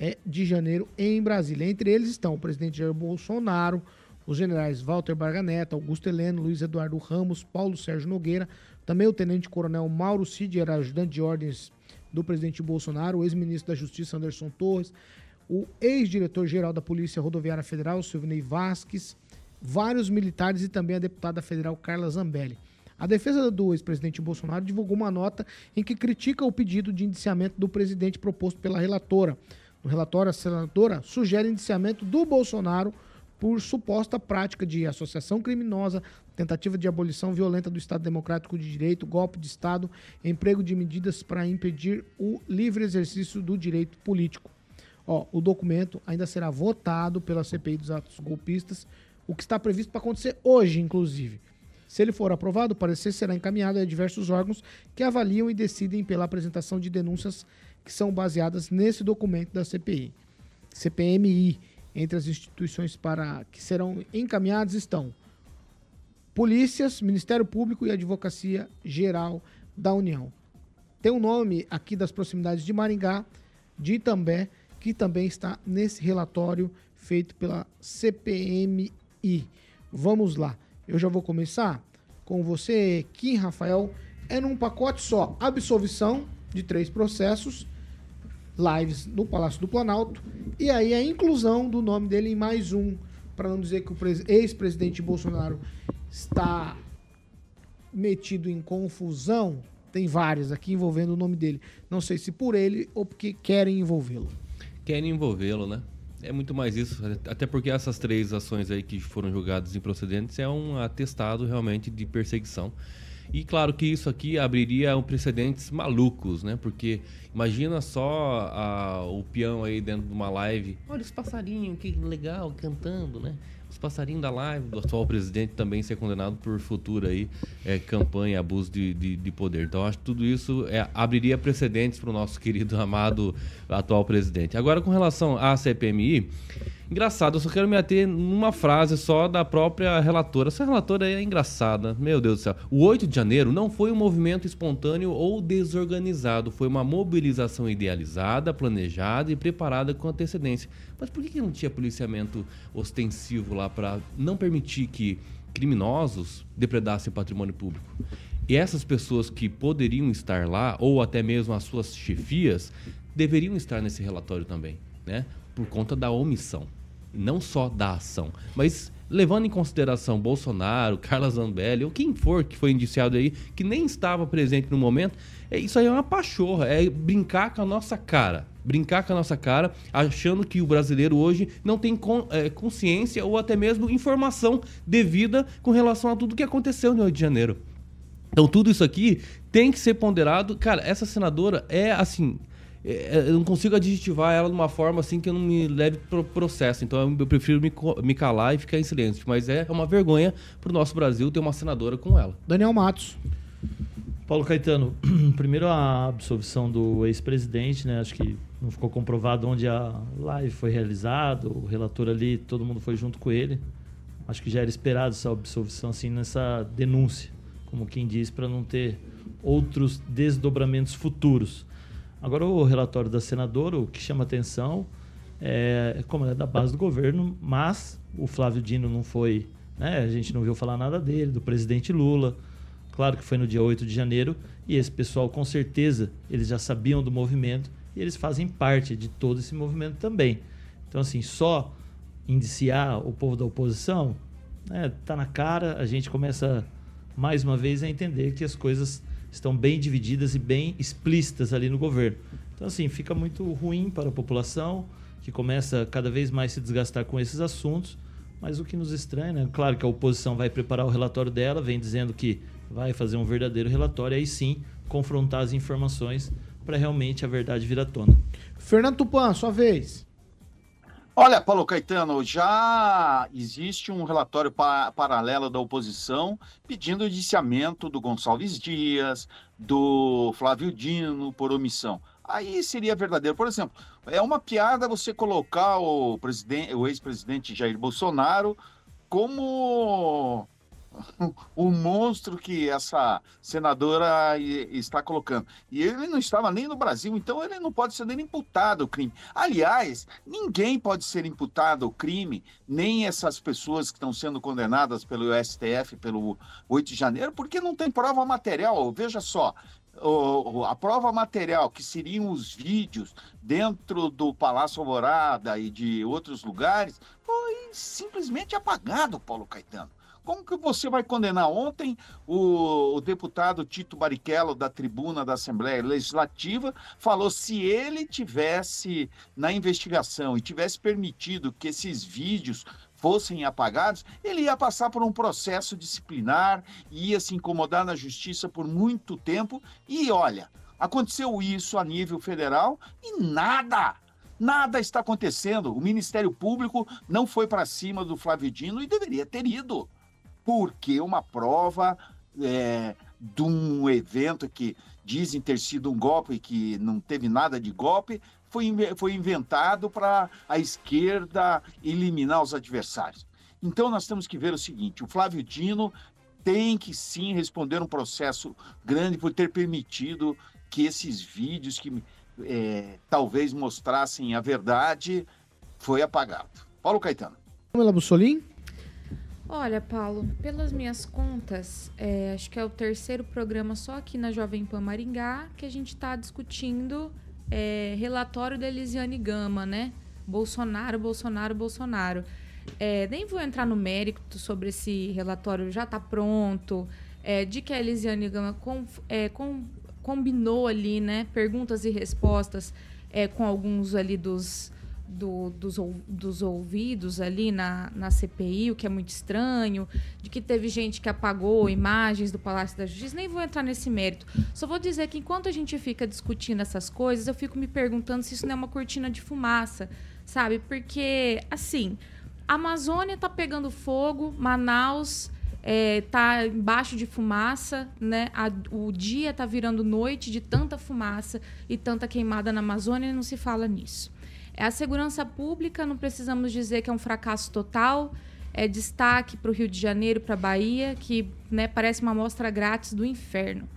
eh, de janeiro em Brasília. Entre eles estão o presidente Jair Bolsonaro, os generais Walter Braga Neto, Augusto Heleno, Luiz Eduardo Ramos, Paulo Sérgio Nogueira, também o tenente-coronel Mauro Cid, era ajudante de ordens do presidente Bolsonaro, o ex-ministro da Justiça Anderson Torres, o ex-diretor-geral da Polícia Rodoviária Federal, Silvinei Vasques, vários militares e também a deputada federal Carla Zambelli. A defesa do ex-presidente Bolsonaro divulgou uma nota em que critica o pedido de indiciamento do presidente proposto pela relatora. No relatório, a senadora sugere indiciamento do Bolsonaro por suposta prática de associação criminosa, tentativa de abolição violenta do Estado Democrático de Direito, golpe de Estado, emprego de medidas para impedir o livre exercício do direito político. Ó, o documento ainda será votado pela CPI dos atos golpistas, o que está previsto para acontecer hoje, inclusive. Se ele for aprovado, o parecer será encaminhado a diversos órgãos que avaliam e decidem pela apresentação de denúncias que são baseadas nesse documento da CPI. CPMI. Entre as instituições para que serão encaminhadas estão Polícias, Ministério Público e Advocacia Geral da União. Tem um nome aqui das proximidades de Maringá, de Itambé, que também está nesse relatório feito pela CPMI. Vamos lá. Eu já vou começar com você, Kim Rafael. É num pacote só. Absolvição de três processos, lives no Palácio do Planalto, e aí a inclusão do nome dele em mais um, para não dizer que o pres- ex-presidente Bolsonaro está metido em confusão. Tem várias aqui envolvendo o nome dele. Não sei se por ele ou porque querem envolvê-lo. Querem envolvê-lo, né? É muito mais isso, até porque essas três ações aí que foram julgadas improcedentes é um atestado realmente de perseguição. E claro que isso aqui abriria um precedentes malucos, né? Porque imagina só a- o peão aí dentro de uma live. Olha os passarinhos, que legal, cantando, né? Os passarinhos da live do atual presidente também ser condenado por futura aí, é, campanha, abuso de, de, de poder. Então acho que tudo isso é, abriria precedentes para o nosso querido, amado atual presidente. Agora com relação à CPMI, engraçado, eu só quero me ater numa frase só da própria relatora. Essa relatora é engraçada, meu Deus do céu. O 8 de janeiro não foi um movimento espontâneo ou desorganizado, foi uma mobilização idealizada, planejada e preparada com antecedência. Mas por que, não tinha policiamento ostensivo lá para não permitir que criminosos depredassem patrimônio público? E essas pessoas que poderiam estar lá, ou até mesmo as suas chefias, deveriam estar nesse relatório também, né? Por conta da omissão. Não só da ação, mas levando em consideração Bolsonaro, Carla Zambelli, ou quem for que foi indiciado aí, que nem estava presente no momento, é, isso aí é uma pachorra, é brincar com a nossa cara. Brincar com a nossa cara, achando que o brasileiro hoje não tem é, consciência ou até mesmo informação devida com relação a tudo que aconteceu no Rio de Janeiro. Então tudo isso aqui tem que ser ponderado. Cara, essa senadora é assim. É, Eu não consigo adjetivar ela de uma forma assim que eu não me leve pro processo. Então eu prefiro me, me calar e ficar em silêncio. Mas é uma vergonha pro nosso Brasil ter uma senadora com ela. Daniel Matos. Paulo Caetano, primeiro a absolvição do ex-presidente, né? Acho que não ficou comprovado onde a live foi realizada, o relator ali, todo mundo foi junto com ele. Acho que já era esperado essa absolvição assim nessa denúncia, como quem diz, para não ter outros desdobramentos futuros. Agora o relatório da senadora, o que chama atenção é como é da base do governo, mas o Flávio Dino não foi, né? A gente não viu falar nada dele, do presidente Lula. Claro que foi no dia 8 de janeiro e esse pessoal com certeza eles já sabiam do movimento e eles fazem parte de todo esse movimento também. Então assim, só indiciar o povo da oposição, né, tá na cara, a gente começa mais uma vez a entender que as coisas estão bem divididas e bem explícitas ali no governo. Então assim, fica muito ruim para a população que começa cada vez mais se desgastar com esses assuntos. Mas o que nos estranha, né? Claro que a oposição vai preparar o relatório dela, vem dizendo que vai fazer um verdadeiro relatório, aí sim confrontar as informações para realmente a verdade vir à tona. Fernando Tupan, sua vez. Olha, Paulo Caetano, já existe um relatório pa paralelo da oposição pedindo o indiciamento do Gonçalves Dias, do Flávio Dino por omissão. Aí seria verdadeiro. Por exemplo, é uma piada você colocar o, o ex-presidente Jair Bolsonaro como o monstro que essa senadora está colocando. E ele não estava nem no Brasil, então ele não pode ser nem imputado o crime. Aliás, ninguém pode ser imputado o crime, nem essas pessoas que estão sendo condenadas pelo STF, pelo 8 de janeiro, porque não tem prova material. Veja só, a prova material, que seriam os vídeos dentro do Palácio Alvorada e de outros lugares, foi simplesmente apagado, Paulo Caetano. Como que você vai condenar? Ontem, o, o, deputado Tito Barichello, da tribuna da Assembleia Legislativa, falou se ele tivesse na investigação e tivesse permitido que esses vídeos fossem apagados, ele ia passar por um processo disciplinar, ia se incomodar na justiça por muito tempo. E olha, aconteceu isso a nível federal e nada. Nada está acontecendo. O Ministério Público não foi para cima do Flávio Dino e deveria ter ido porque uma prova é, de um evento que dizem ter sido um golpe e que não teve nada de golpe, foi, foi inventado para a esquerda eliminar os adversários. Então nós temos que ver o seguinte: o Flávio Dino tem que sim responder um processo grande por ter permitido que esses vídeos que é, talvez mostrassem a verdade foi apagado. Paulo Caetano. Pamela Bussolim? Olha, Paulo, pelas minhas contas, é, acho que é o terceiro programa só aqui na Jovem Pan Maringá que a gente está discutindo é, relatório da Elisiane Gama, né? Bolsonaro, Bolsonaro, Bolsonaro. É, nem vou entrar no mérito sobre esse relatório já está pronto, é, de que a Elisiane Gama com, é, com, combinou ali, né? Perguntas e respostas é, com alguns ali dos do, dos, dos ouvidos ali na, na CPI, o que é muito estranho, de que teve gente que apagou imagens do Palácio da Justiça. Nem vou entrar nesse mérito. Só vou dizer que enquanto a gente fica discutindo essas coisas, eu fico me perguntando se isso não é uma cortina de fumaça, sabe? Porque, assim, a Amazônia está pegando fogo, Manaus está é, embaixo de fumaça, né? A, o dia está virando noite de tanta fumaça e tanta queimada na Amazônia e não se fala nisso. É a segurança pública, não precisamos dizer que é um fracasso total. É destaque para o Rio de Janeiro, para a Bahia, que né, parece uma amostra grátis do inferno.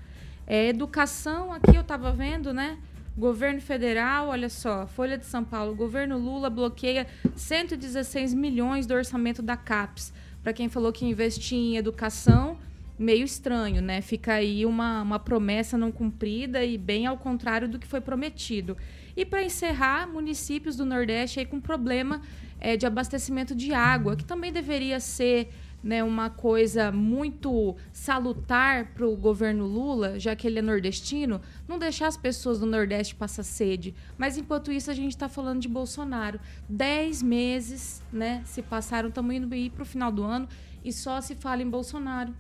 É educação, aqui eu estava vendo, né? Governo federal, olha só, Folha de São Paulo, governo Lula bloqueia 116 milhões do orçamento da CAPES. Para quem falou que investir em educação, meio estranho, né? Fica aí uma, uma promessa não cumprida e bem ao contrário do que foi prometido. E para encerrar, municípios do Nordeste aí com problema é, de abastecimento de água, que também deveria ser né, uma coisa muito salutar para o governo Lula, já que ele é nordestino, não deixar as pessoas do Nordeste passar sede. Mas enquanto isso, a gente está falando de Bolsonaro. Dez meses né, se passaram, estamos indo para o final do ano e só se fala em Bolsonaro.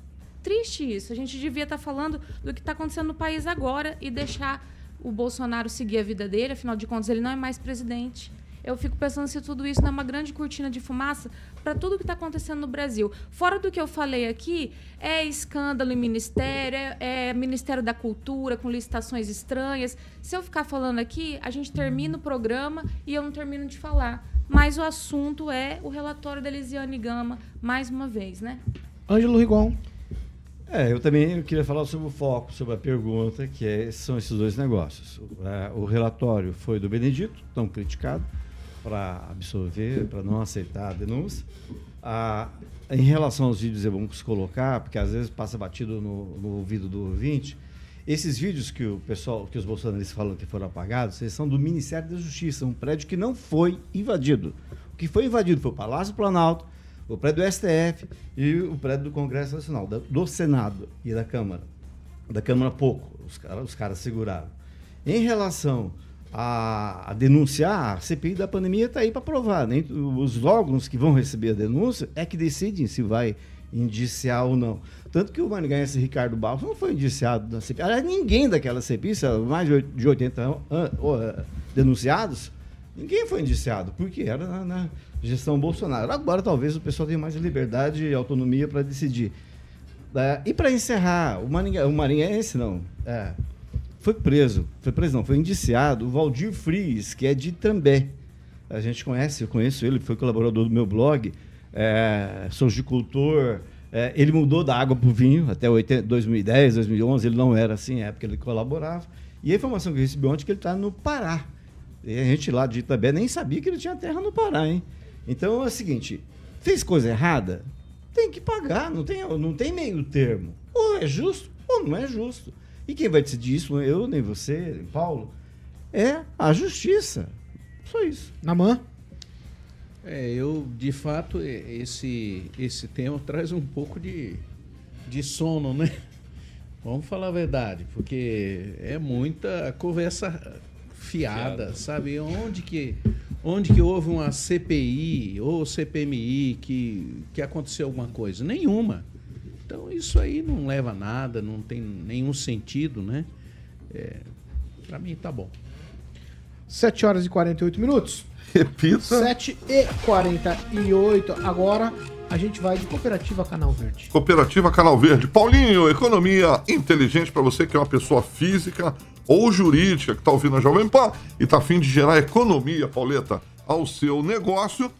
Triste isso. A gente devia estar tá falando do que está acontecendo no país agora e deixar o Bolsonaro seguir a vida dele, afinal de contas, ele não é mais presidente. eu fico pensando se tudo isso não é uma grande cortina de fumaça para tudo que está acontecendo no Brasil. Fora do que eu falei aqui, é escândalo em ministério, é, é Ministério da Cultura com licitações estranhas. Se eu ficar falando aqui, a gente termina o programa e eu não termino de falar. Mas o assunto é o relatório da Elisiane Gama, mais uma vez, né? Ângelo Rigon. É, eu também eu queria falar sobre o foco, sobre a pergunta, que é, são esses dois negócios. O, é, o relatório foi do Benedito, tão criticado, para absorver, para não aceitar a denúncia. Ah, em relação aos vídeos, é bom colocar, porque às vezes passa batido no, no ouvido do ouvinte. Esses vídeos que o pessoal, que os bolsonaristas falam que foram apagados, eles são do Ministério da Justiça, um prédio que não foi invadido. O que foi invadido foi o Palácio Planalto, o prédio do STF e o prédio do Congresso Nacional, do Senado e da Câmara. Da Câmara pouco, os caras, os caras seguraram. Em relação a, a denunciar, a CPI da pandemia está aí para provar. Nem, os órgãos que vão receber a denúncia é que decidem se vai indiciar ou não. Tanto que o maringaense Ricardo Barros não foi indiciado na CPI. Aliás, ninguém daquela CPI, mais de 80 denunciados, ninguém foi indiciado, porque era na, na gestão Bolsonaro. Agora talvez o pessoal tenha mais liberdade e autonomia para decidir. É, e para encerrar, o, Maringa, o não. É, foi preso, foi preso não, foi indiciado o Valdir Friis, que é de També. A gente conhece, eu conheço ele, foi colaborador do meu blog, é, sou agricultor, é, ele mudou da água para o vinho até 2010, 2011, ele não era assim, na época ele colaborava. E a informação que eu recebi ontem é que ele está no Pará. E a gente lá de Itabé nem sabia que ele tinha terra no Pará, hein? Então é o seguinte, fez coisa errada, tem que pagar, não tem, não tem meio termo. Ou é justo ou não é justo. E quem vai decidir isso, eu, nem você, nem Paulo, é a justiça. Só isso. Namã? É, eu, de fato, esse, esse tema traz um pouco de, de sono, né? Vamos falar a verdade, porque é muita conversa fiada, Fiado. sabe? Onde que, onde que houve uma CPI ou CPMI que, que aconteceu alguma coisa? Nenhuma. Então isso aí não leva a nada, não tem nenhum sentido, né? É, Para mim tá bom. 7 horas e 48 minutos. Repita. 7 e 48. Agora a gente vai de Cooperativa Canal Verde. Cooperativa Canal Verde. Paulinho, economia inteligente para você que é uma pessoa física ou jurídica que está ouvindo a Jovem Pan e está afim de gerar economia, Pauleta, ao seu negócio,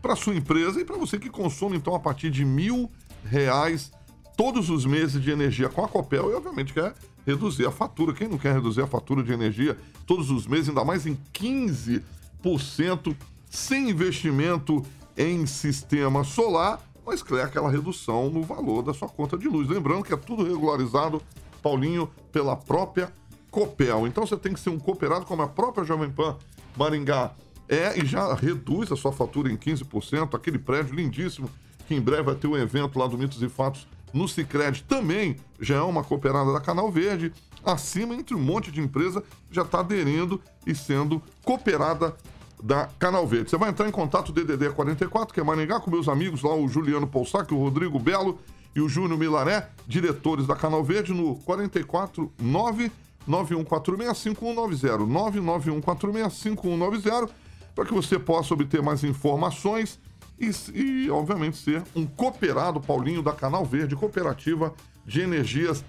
para sua empresa e para você que consome, então, a partir de mil reais todos os meses de energia com a Copel e, obviamente, quer reduzir a fatura. Quem não quer reduzir a fatura de energia todos os meses, ainda mais em 15%, sem investimento em sistema solar, mas quer aquela redução no valor da sua conta de luz. Lembrando que é tudo regularizado, Paulinho, pela própria Copel. Então você tem que ser um cooperado como a própria Jovem Pan Maringá é e já reduz a sua fatura em 15%. Aquele prédio lindíssimo que em breve vai ter um evento lá do Mitos e Fatos no Cicred também já é uma cooperada da Canal Verde. Acima, entre um monte de empresa, já está aderindo e sendo cooperada da Canal Verde. Você vai entrar em contato DDD 44, que é Maringá, com meus amigos lá, o Juliano Poussac, o Rodrigo Belo e o Júnior Milaré, diretores da Canal Verde, no 44 9 91465190 991465190 para que você possa obter mais informações e, e, obviamente, ser um cooperado, Paulinho, da Canal Verde, Cooperativa de Energias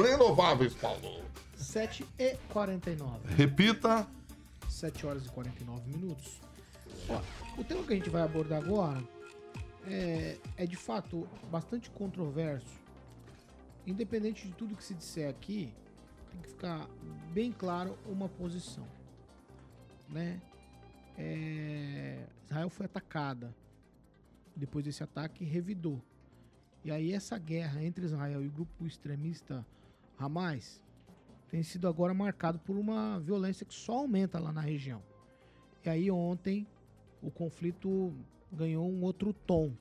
Renováveis, Paulo. 7 e 49. Repita. 7 horas e 49 minutos. Ó, o tema que a gente vai abordar agora é, é de fato bastante controverso. Independente de tudo que se disser aqui, tem que ficar bem claro uma posição. Né? é, Israel foi atacada. Depois desse ataque, revidou. E aí essa guerra entre Israel e o grupo extremista Hamas tem sido agora marcado por uma violência que só aumenta lá na região. E aí ontem o conflito ganhou um outro tom.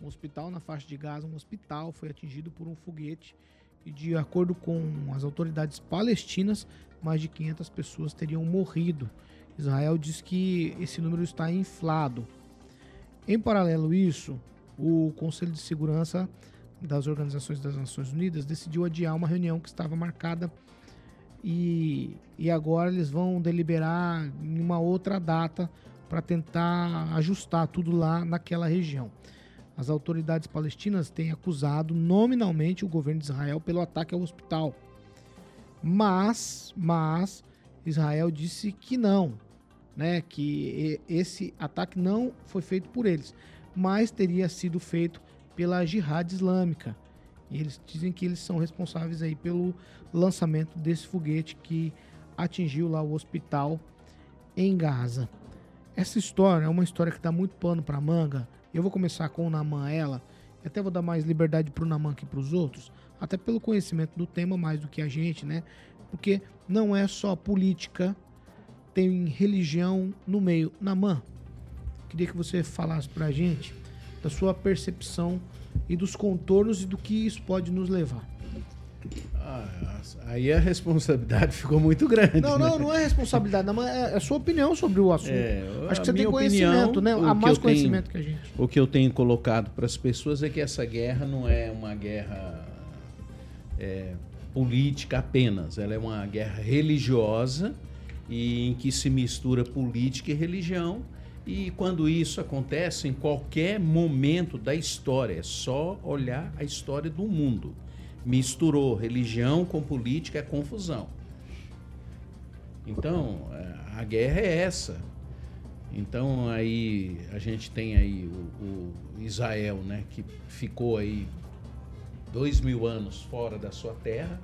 Um hospital na faixa de Gaza, um hospital foi atingido por um foguete e de acordo com as autoridades palestinas, mais de 500 pessoas teriam morrido Israel diz que esse número está inflado. Em paralelo a isso, o Conselho de Segurança das Organizações das Nações Unidas decidiu adiar uma reunião que estava marcada e, e agora eles vão deliberar em uma outra data para tentar ajustar tudo lá naquela região. As autoridades palestinas têm acusado nominalmente o governo de Israel pelo ataque ao hospital. Mas, mas Israel disse que não, né, que esse ataque não foi feito por eles, mas teria sido feito pela Jihad Islâmica. E eles dizem que eles são responsáveis aí pelo lançamento desse foguete que atingiu lá o hospital em Gaza. Essa história é uma história que dá muito pano para manga. Eu vou começar com o Naman ela, e até vou dar mais liberdade pro Naman que para os outros, até pelo conhecimento do tema mais do que a gente, né? Porque não é só política, tem religião no meio. Naman, queria que você falasse pra gente da sua percepção e dos contornos e do que isso pode nos levar. Ah, aí a responsabilidade ficou muito grande. Não, não, né? não é responsabilidade, não, é a sua opinião sobre o assunto. É, Acho que você tem conhecimento, opinião, né? Há o que mais eu conhecimento tenho- que a gente. O que eu tenho colocado para as pessoas é que essa guerra não é uma guerra é, política apenas, ela é uma guerra religiosa e em que se mistura política e religião. E quando isso acontece em qualquer momento da história, é só olhar a história do mundo. Misturou religião com política é confusão. Então, a guerra é essa. Então aí a gente tem aí o, o Israel, né, que ficou aí dois mil anos fora da sua terra,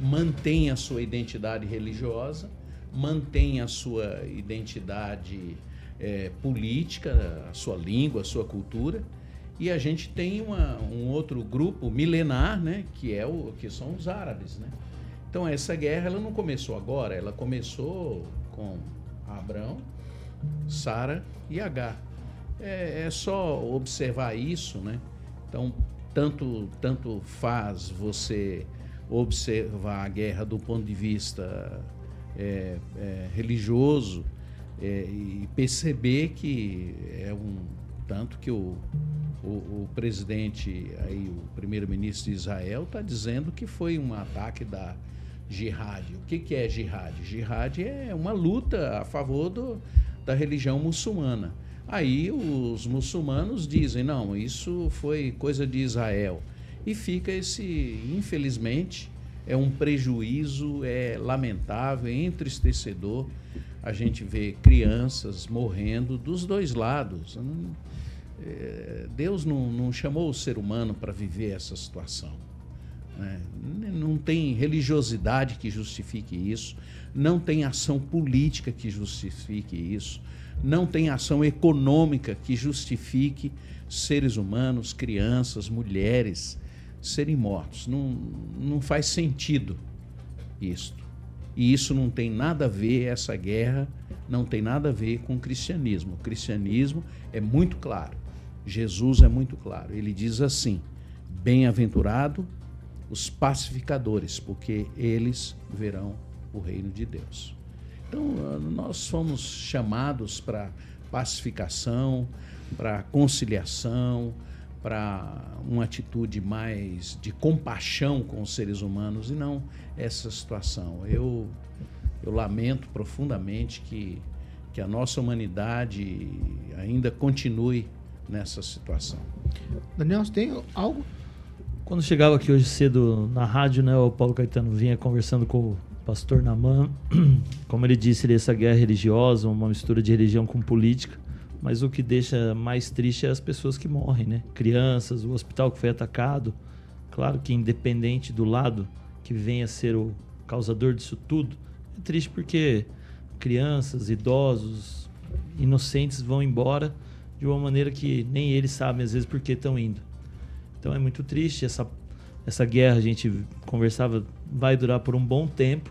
mantém a sua identidade religiosa, mantém a sua identidade eh, política, a sua língua, a sua cultura, e a gente tem uma- um outro grupo milenar, né, que é o que são os árabes, né? Então essa guerra ela não começou agora, ela começou com Abraão, Sara e H. É, é só observar isso, né? Então, tanto, tanto faz você observar a guerra do ponto de vista é, é, religioso é, e perceber que é um tanto que o, o, o presidente aí o primeiro-ministro de Israel está dizendo que foi um ataque da jihad. O que, que é jihad? Jihad é uma luta a favor do, da religião muçulmana. Aí os muçulmanos dizem, não, isso foi coisa de Israel. E fica esse, infelizmente, é um prejuízo, é lamentável, é entristecedor a gente ver crianças morrendo dos dois lados. É, Deus não, não chamou o ser humano para viver essa situação. né? Não tem religiosidade que justifique isso, não tem ação política que justifique isso, não tem ação econômica que justifique seres humanos, crianças, mulheres serem mortos. Não, não faz sentido isto. E isso não tem nada a ver, essa guerra não tem nada a ver com o cristianismo. O cristianismo é muito claro. Jesus é muito claro. Ele diz assim: Bem-aventurado os pacificadores, porque eles verão o reino de Deus. Então, nós fomos chamados para pacificação, para conciliação, para uma atitude mais de compaixão com os seres humanos e não essa situação. Eu, eu lamento profundamente que, que a nossa humanidade ainda continue nessa situação. Daniel, você tem algo? Quando chegava aqui hoje cedo na rádio, né, o Paulo Caetano vinha conversando com o pastor Naman. Como ele disse, ele, essa guerra religiosa, uma mistura de religião com política. Mas o que deixa mais triste é as pessoas que morrem, né? Crianças, o hospital que foi atacado. Claro que independente do lado que venha a ser o causador disso tudo, é triste porque crianças, idosos, inocentes vão embora de uma maneira que nem eles sabem às vezes por que estão indo. Então é muito triste essa essa guerra, a gente conversava, vai durar por um bom tempo.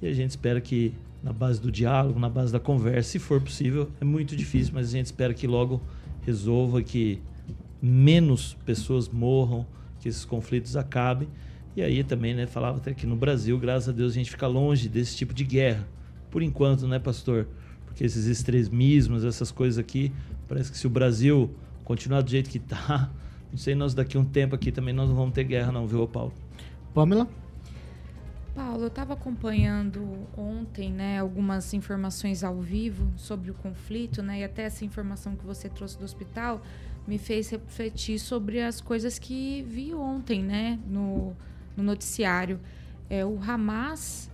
E a gente espera que na base do diálogo, na base da conversa, se for possível, é muito difícil, mas a gente espera que logo resolva que menos pessoas morram, que esses conflitos acabem. E aí também, né, falava até que no Brasil, graças a Deus, a gente fica longe desse tipo de guerra. Por enquanto, né, pastor? Porque esses extremismos, essas coisas aqui, parece que se o Brasil continuar do jeito que está, não sei, nós daqui a um tempo aqui também nós não vamos ter guerra não, viu, Paulo? Pamela? Paulo, eu estava acompanhando ontem, né, algumas informações ao vivo sobre o conflito, né, e até essa informação que você trouxe do hospital me fez refletir sobre as coisas que vi ontem, né, no, no noticiário. É, o Hamas,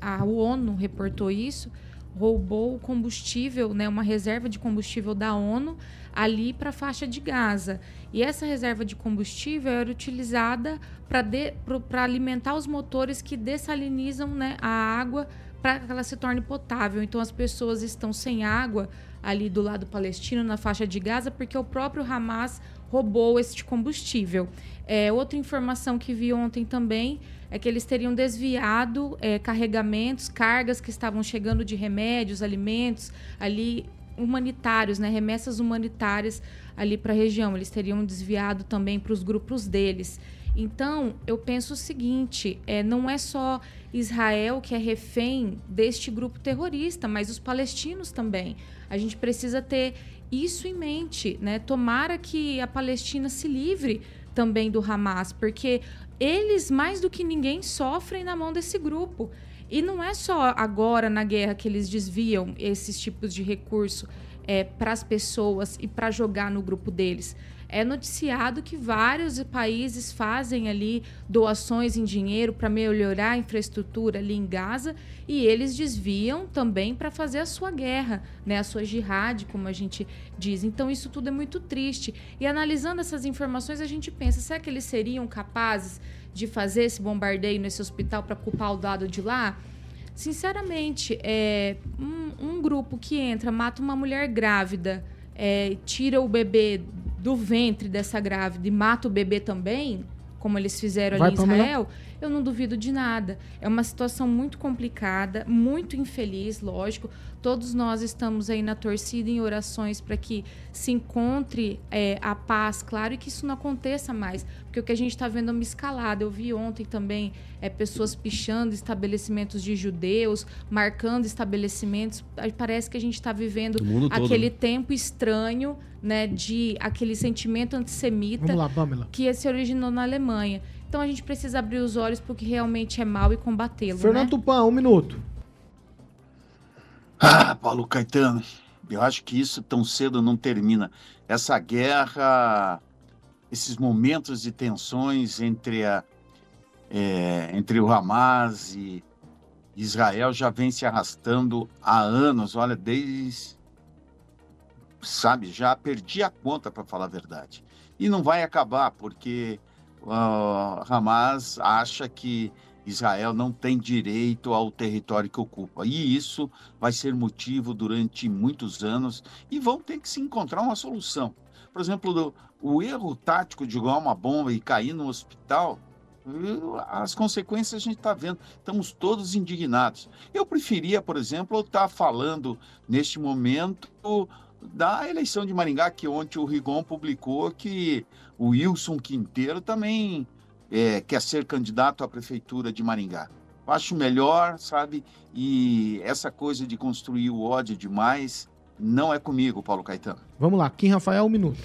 a ONU reportou isso, roubou o combustível, né, uma reserva de combustível da ONU ali para a faixa de Gaza. E essa reserva de combustível era utilizada para alimentar os motores que dessalinizam né, a água para que ela se torne potável. Então as pessoas estão sem água ali do lado palestino, na faixa de Gaza, porque o próprio Hamas roubou este combustível. É, outra informação que vi ontem também é que eles teriam desviado é, carregamentos, cargas que estavam chegando de remédios, alimentos ali humanitários, né, remessas humanitárias ali para a região. Eles teriam desviado também para os grupos deles. Então, eu penso o seguinte: é, não é só Israel que é refém deste grupo terrorista, mas os palestinos também. A gente precisa ter isso em mente, né? Tomara que a Palestina se livre também do Hamas, porque eles, mais do que ninguém, sofrem na mão desse grupo. E não é só agora na guerra que eles desviam esses tipos de recurso é, para as pessoas e para jogar no grupo deles. É noticiado que vários países fazem ali doações em dinheiro para melhorar a infraestrutura ali em Gaza e eles desviam também para fazer a sua guerra, né, a sua jihad, como a gente diz. Então isso tudo é muito triste. E analisando essas informações, a gente pensa, será que eles seriam capazes de fazer esse bombardeio nesse hospital para culpar o lado de lá? Sinceramente, é, um, um, grupo que entra, mata uma mulher grávida, é, tira o bebê do ventre dessa grávida e mata o bebê também, como eles fizeram Vai, ali em Israel, eu não duvido de nada. É uma situação muito complicada, muito infeliz, lógico. Todos nós estamos aí na torcida em orações para que se encontre é, a paz, claro, e que isso não aconteça mais. Porque o que a gente está vendo é uma escalada. Eu vi ontem também é, pessoas pichando estabelecimentos de judeus, marcando estabelecimentos. Parece que a gente está vivendo aquele todo, né? tempo estranho, né, de aquele sentimento antissemita lá, que se originou na Alemanha. Então a gente precisa abrir os olhos para o que realmente é mal e combatê-lo. Fernando né? Tupan, um minuto. Ah, Paulo Caetano, eu acho que isso tão cedo não termina. Essa guerra, esses momentos de tensões entre, a, é, entre o Hamas e Israel já vem se arrastando há anos. Olha, desde. Sabe, já perdi a conta, para falar a verdade. E não vai acabar, porque uh, Hamas acha que Israel não tem direito ao território que ocupa. E isso vai ser motivo durante muitos anos e vão ter que se encontrar uma solução. Por exemplo, o erro tático de jogar uma bomba e cair no hospital, as consequências a gente está vendo. Estamos todos indignados. Eu preferia, por exemplo, estar falando neste momento da eleição de Maringá, que ontem o Rigon publicou que o Wilson Quinteiro também é, quer ser candidato à prefeitura de Maringá. Eu acho melhor, sabe? E essa coisa de construir o ódio demais não é comigo, Paulo Caetano. Vamos lá, Kim Rafael, um minuto.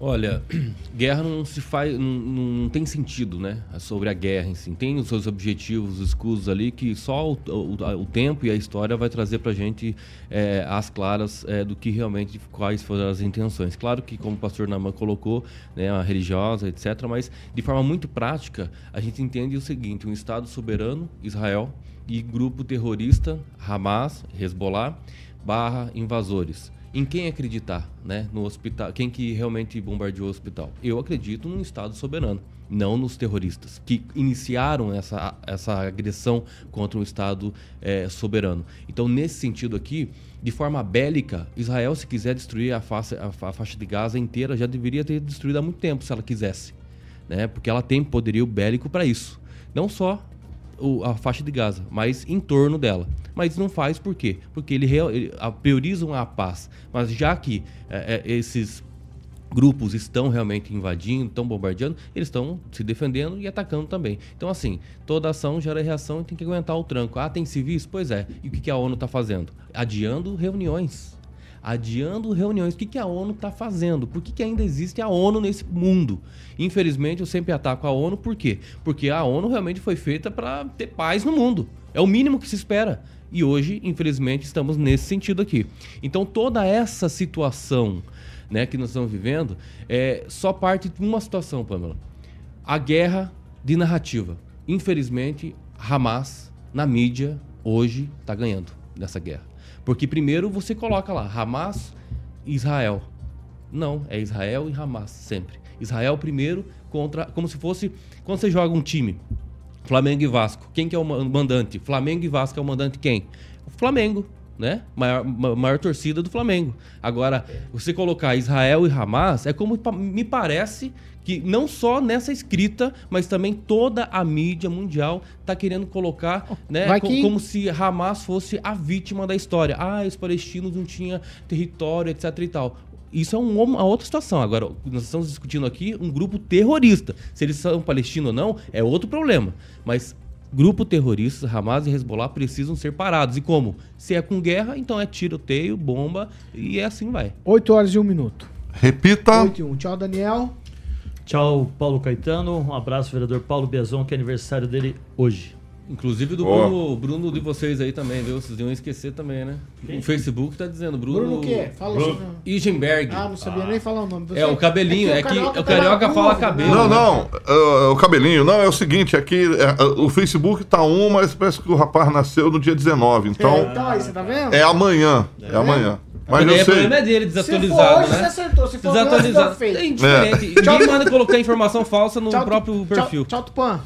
Olha, guerra não se faz, não, não, tem sentido, né? Sobre a guerra. Tem os seus objetivos, os escudos ali que só o, o, o tempo e a história vai trazer pra gente é, as claras é, do que realmente, quais foram as intenções. Claro que, como o pastor Naman colocou, né, a religiosa, etc., mas de forma muito prática, a gente entende o seguinte: um Estado soberano, Israel, e grupo terrorista, Hamas, Hezbollah, barra invasores em quem acreditar, né? No hospital, quem que realmente bombardeou o hospital? Eu acredito num Estado soberano, não nos terroristas que iniciaram essa, essa agressão contra um Estado é, soberano. Então, nesse sentido aqui, de forma bélica, Israel, se quiser destruir a faixa, a, a faixa de Gaza inteira, já deveria ter destruído há muito tempo, se ela quisesse, né? Porque ela tem poderio bélico para isso. Não só o, a faixa de Gaza, mas em torno dela. Mas não faz por quê? Porque ele, ele priorizam a paz. Mas já que é, é, esses grupos estão realmente invadindo, estão bombardeando, eles estão se defendendo e atacando também. Então, assim, toda ação gera reação e tem que aguentar o tranco. Ah, tem civis? Pois é. E o que a ONU está fazendo? Adiando reuniões adiando reuniões. O que, que a ONU está fazendo? Por que, que ainda existe a ONU nesse mundo? Infelizmente, eu sempre ataco a ONU, por quê? Porque a ONU realmente foi feita para ter paz no mundo. É o mínimo que se espera. E hoje, infelizmente, estamos nesse sentido aqui. Então, toda essa situação né, que nós estamos vivendo é só parte de uma situação, Pamela. A guerra de narrativa. Infelizmente, Hamas, na mídia, hoje, está ganhando nessa guerra. Porque primeiro você coloca lá, Hamas Israel. Não, é Israel e Hamas, sempre. Israel primeiro contra. Como se fosse. Quando você joga um time, Flamengo e Vasco. Quem que é o mandante? Flamengo e Vasco é o mandante quem? O Flamengo, né? Maior, maior torcida do Flamengo. Agora, você colocar Israel e Hamas é como me parece que não só nessa escrita, mas também toda a mídia mundial está querendo colocar, né, que... como se Hamas fosse a vítima da história. Ah, os palestinos não tinham território, etc e tal. Isso é um, uma outra situação. Agora, nós estamos discutindo aqui um grupo terrorista. Se eles são palestinos ou não, é outro problema. Mas grupo terroristas, Hamas e Hezbollah, precisam ser parados. E como? Se é com guerra, então é tiroteio, bomba e é assim vai. 8 horas e 1 minuto. Repita. 8 e 1. Tchau, Daniel. Tchau, Paulo Caetano. Um abraço, vereador Paulo Biazon, que é aniversário dele hoje. Inclusive do Bruno, Bruno de vocês aí também, viu? Vocês iam esquecer também, né? Quem? O Facebook tá dizendo, Bruno. Bruno o quê? Fala Bruno. Igenberg. Ah, não sabia ah. nem falar o nome. Você... É, o cabelinho. É que, é que o carioca, fala cabelo. Não, né? não. Uh, o cabelinho. Não, é o seguinte: é que uh, o Facebook tá um, mas parece que o rapaz nasceu no dia 19. Então. É, então aí, você tá vendo? É amanhã. É, é amanhã. Mas eu sei. O problema é dele, desatualizado, se for, né? Você acertou. Se for desatualizado. É indiferente. É. Ninguém manda colocar informação falsa no tchau, próprio perfil. Tchau, tchau Tupã.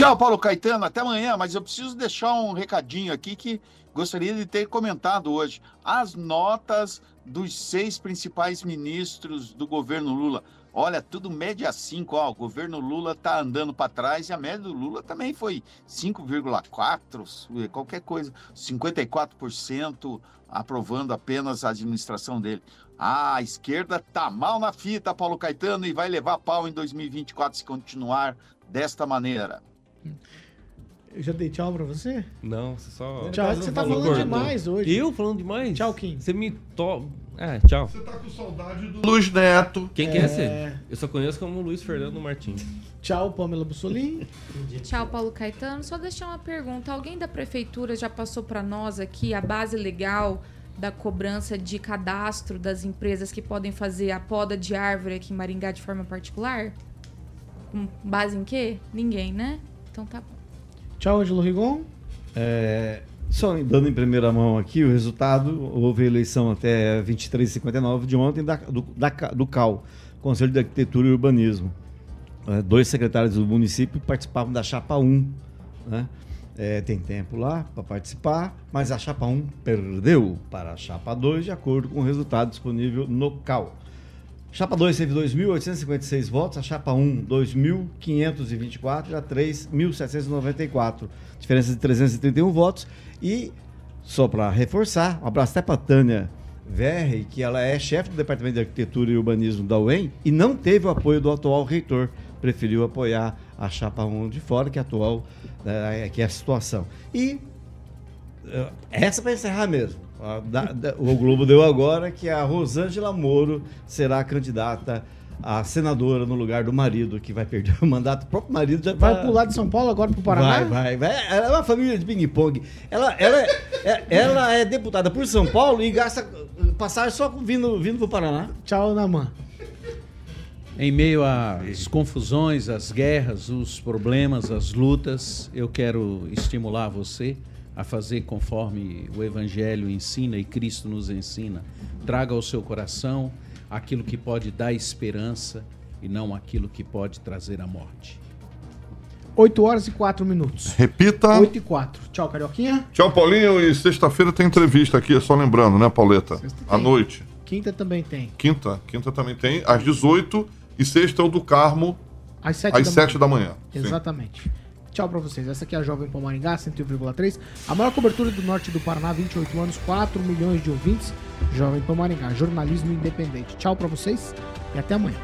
Tchau, Paulo Caetano, até amanhã, mas eu preciso deixar um recadinho aqui que gostaria de ter comentado hoje. As notas dos seis principais ministros do governo Lula. Olha, tudo média 5, ó, o governo Lula tá andando para trás e a média do Lula também foi 5,4, qualquer coisa, 54% aprovando apenas a administração dele. A esquerda tá mal na fita, Paulo Caetano, e vai levar pau em 2024 se continuar desta maneira. Eu já dei tchau pra você? Não, você só. Tchau, você tá falando demais hoje. Eu falando demais? Tchau, Kim. Você me to... É, tchau. Você tá com saudade do Luiz Neto. Quem é... que é esse? Eu só conheço como Luiz Fernando Martins. Tchau, Pamela Bussolini. Tchau, Paulo Caetano. Só deixar uma pergunta. Alguém da prefeitura já passou para nós aqui a base legal da cobrança de cadastro das empresas que podem fazer a poda de árvore aqui em Maringá de forma particular? Com base em quê? Ninguém, né? Então tá bom. Tchau, Angelo Rigon. É, só dando em primeira mão aqui o resultado, houve eleição até 23h59 de ontem da, do, da, do CAL, Conselho de Arquitetura e Urbanismo. É, dois secretários do município participavam da chapa 1. Né? É, tem tempo lá para participar, mas a chapa 1 perdeu para a chapa 2, de acordo com o resultado disponível no CAL. Chapa 2 teve 2.856 votos, a chapa 1, 2.524 e a 3, 1.794. Diferença de 331 votos. E, só para reforçar, um abraço até para Tânia Verre, que ela é chefe do Departamento de Arquitetura e Urbanismo da UEM e não teve o apoio do atual reitor. Preferiu apoiar a chapa 1 de fora, que é a atual, é, que é a situação. E eh, essa para encerrar mesmo. Da, da, o Globo deu agora que a Rosângela Moro será candidata a senadora no lugar do marido que vai perder o mandato. O próprio marido já vai tá... pular de São Paulo agora para o Paraná? Vai, vai, vai. Ela é uma família de ping-pong. Ela, ela, é, ela é deputada por São Paulo e gasta passagem só vindo, vindo para o Paraná. Tchau, Naman. Em meio às confusões, às guerras, os problemas, as lutas, eu quero estimular você a fazer conforme o Evangelho ensina e Cristo nos ensina. Traga ao seu coração aquilo que pode dar esperança e não aquilo que pode trazer a morte. 8 horas e 4 minutos. Repita. 8 e 4. Tchau, Carioquinha. Tchau, Paulinho. E sexta-feira tem entrevista aqui, só lembrando, né, Pauleta? À noite. Quinta também tem. Quinta. Quinta também tem, às 18 e sexta é o do Carmo, às 7, às da, 7 da manhã. Exatamente. Sim. Tchau pra vocês. Essa aqui é a Jovem Pan Maringá, 101,3. A maior cobertura do norte do Paraná, 28 anos, 4 milhões de ouvintes. Jovem Pan Maringá, jornalismo independente. Tchau pra vocês e até amanhã.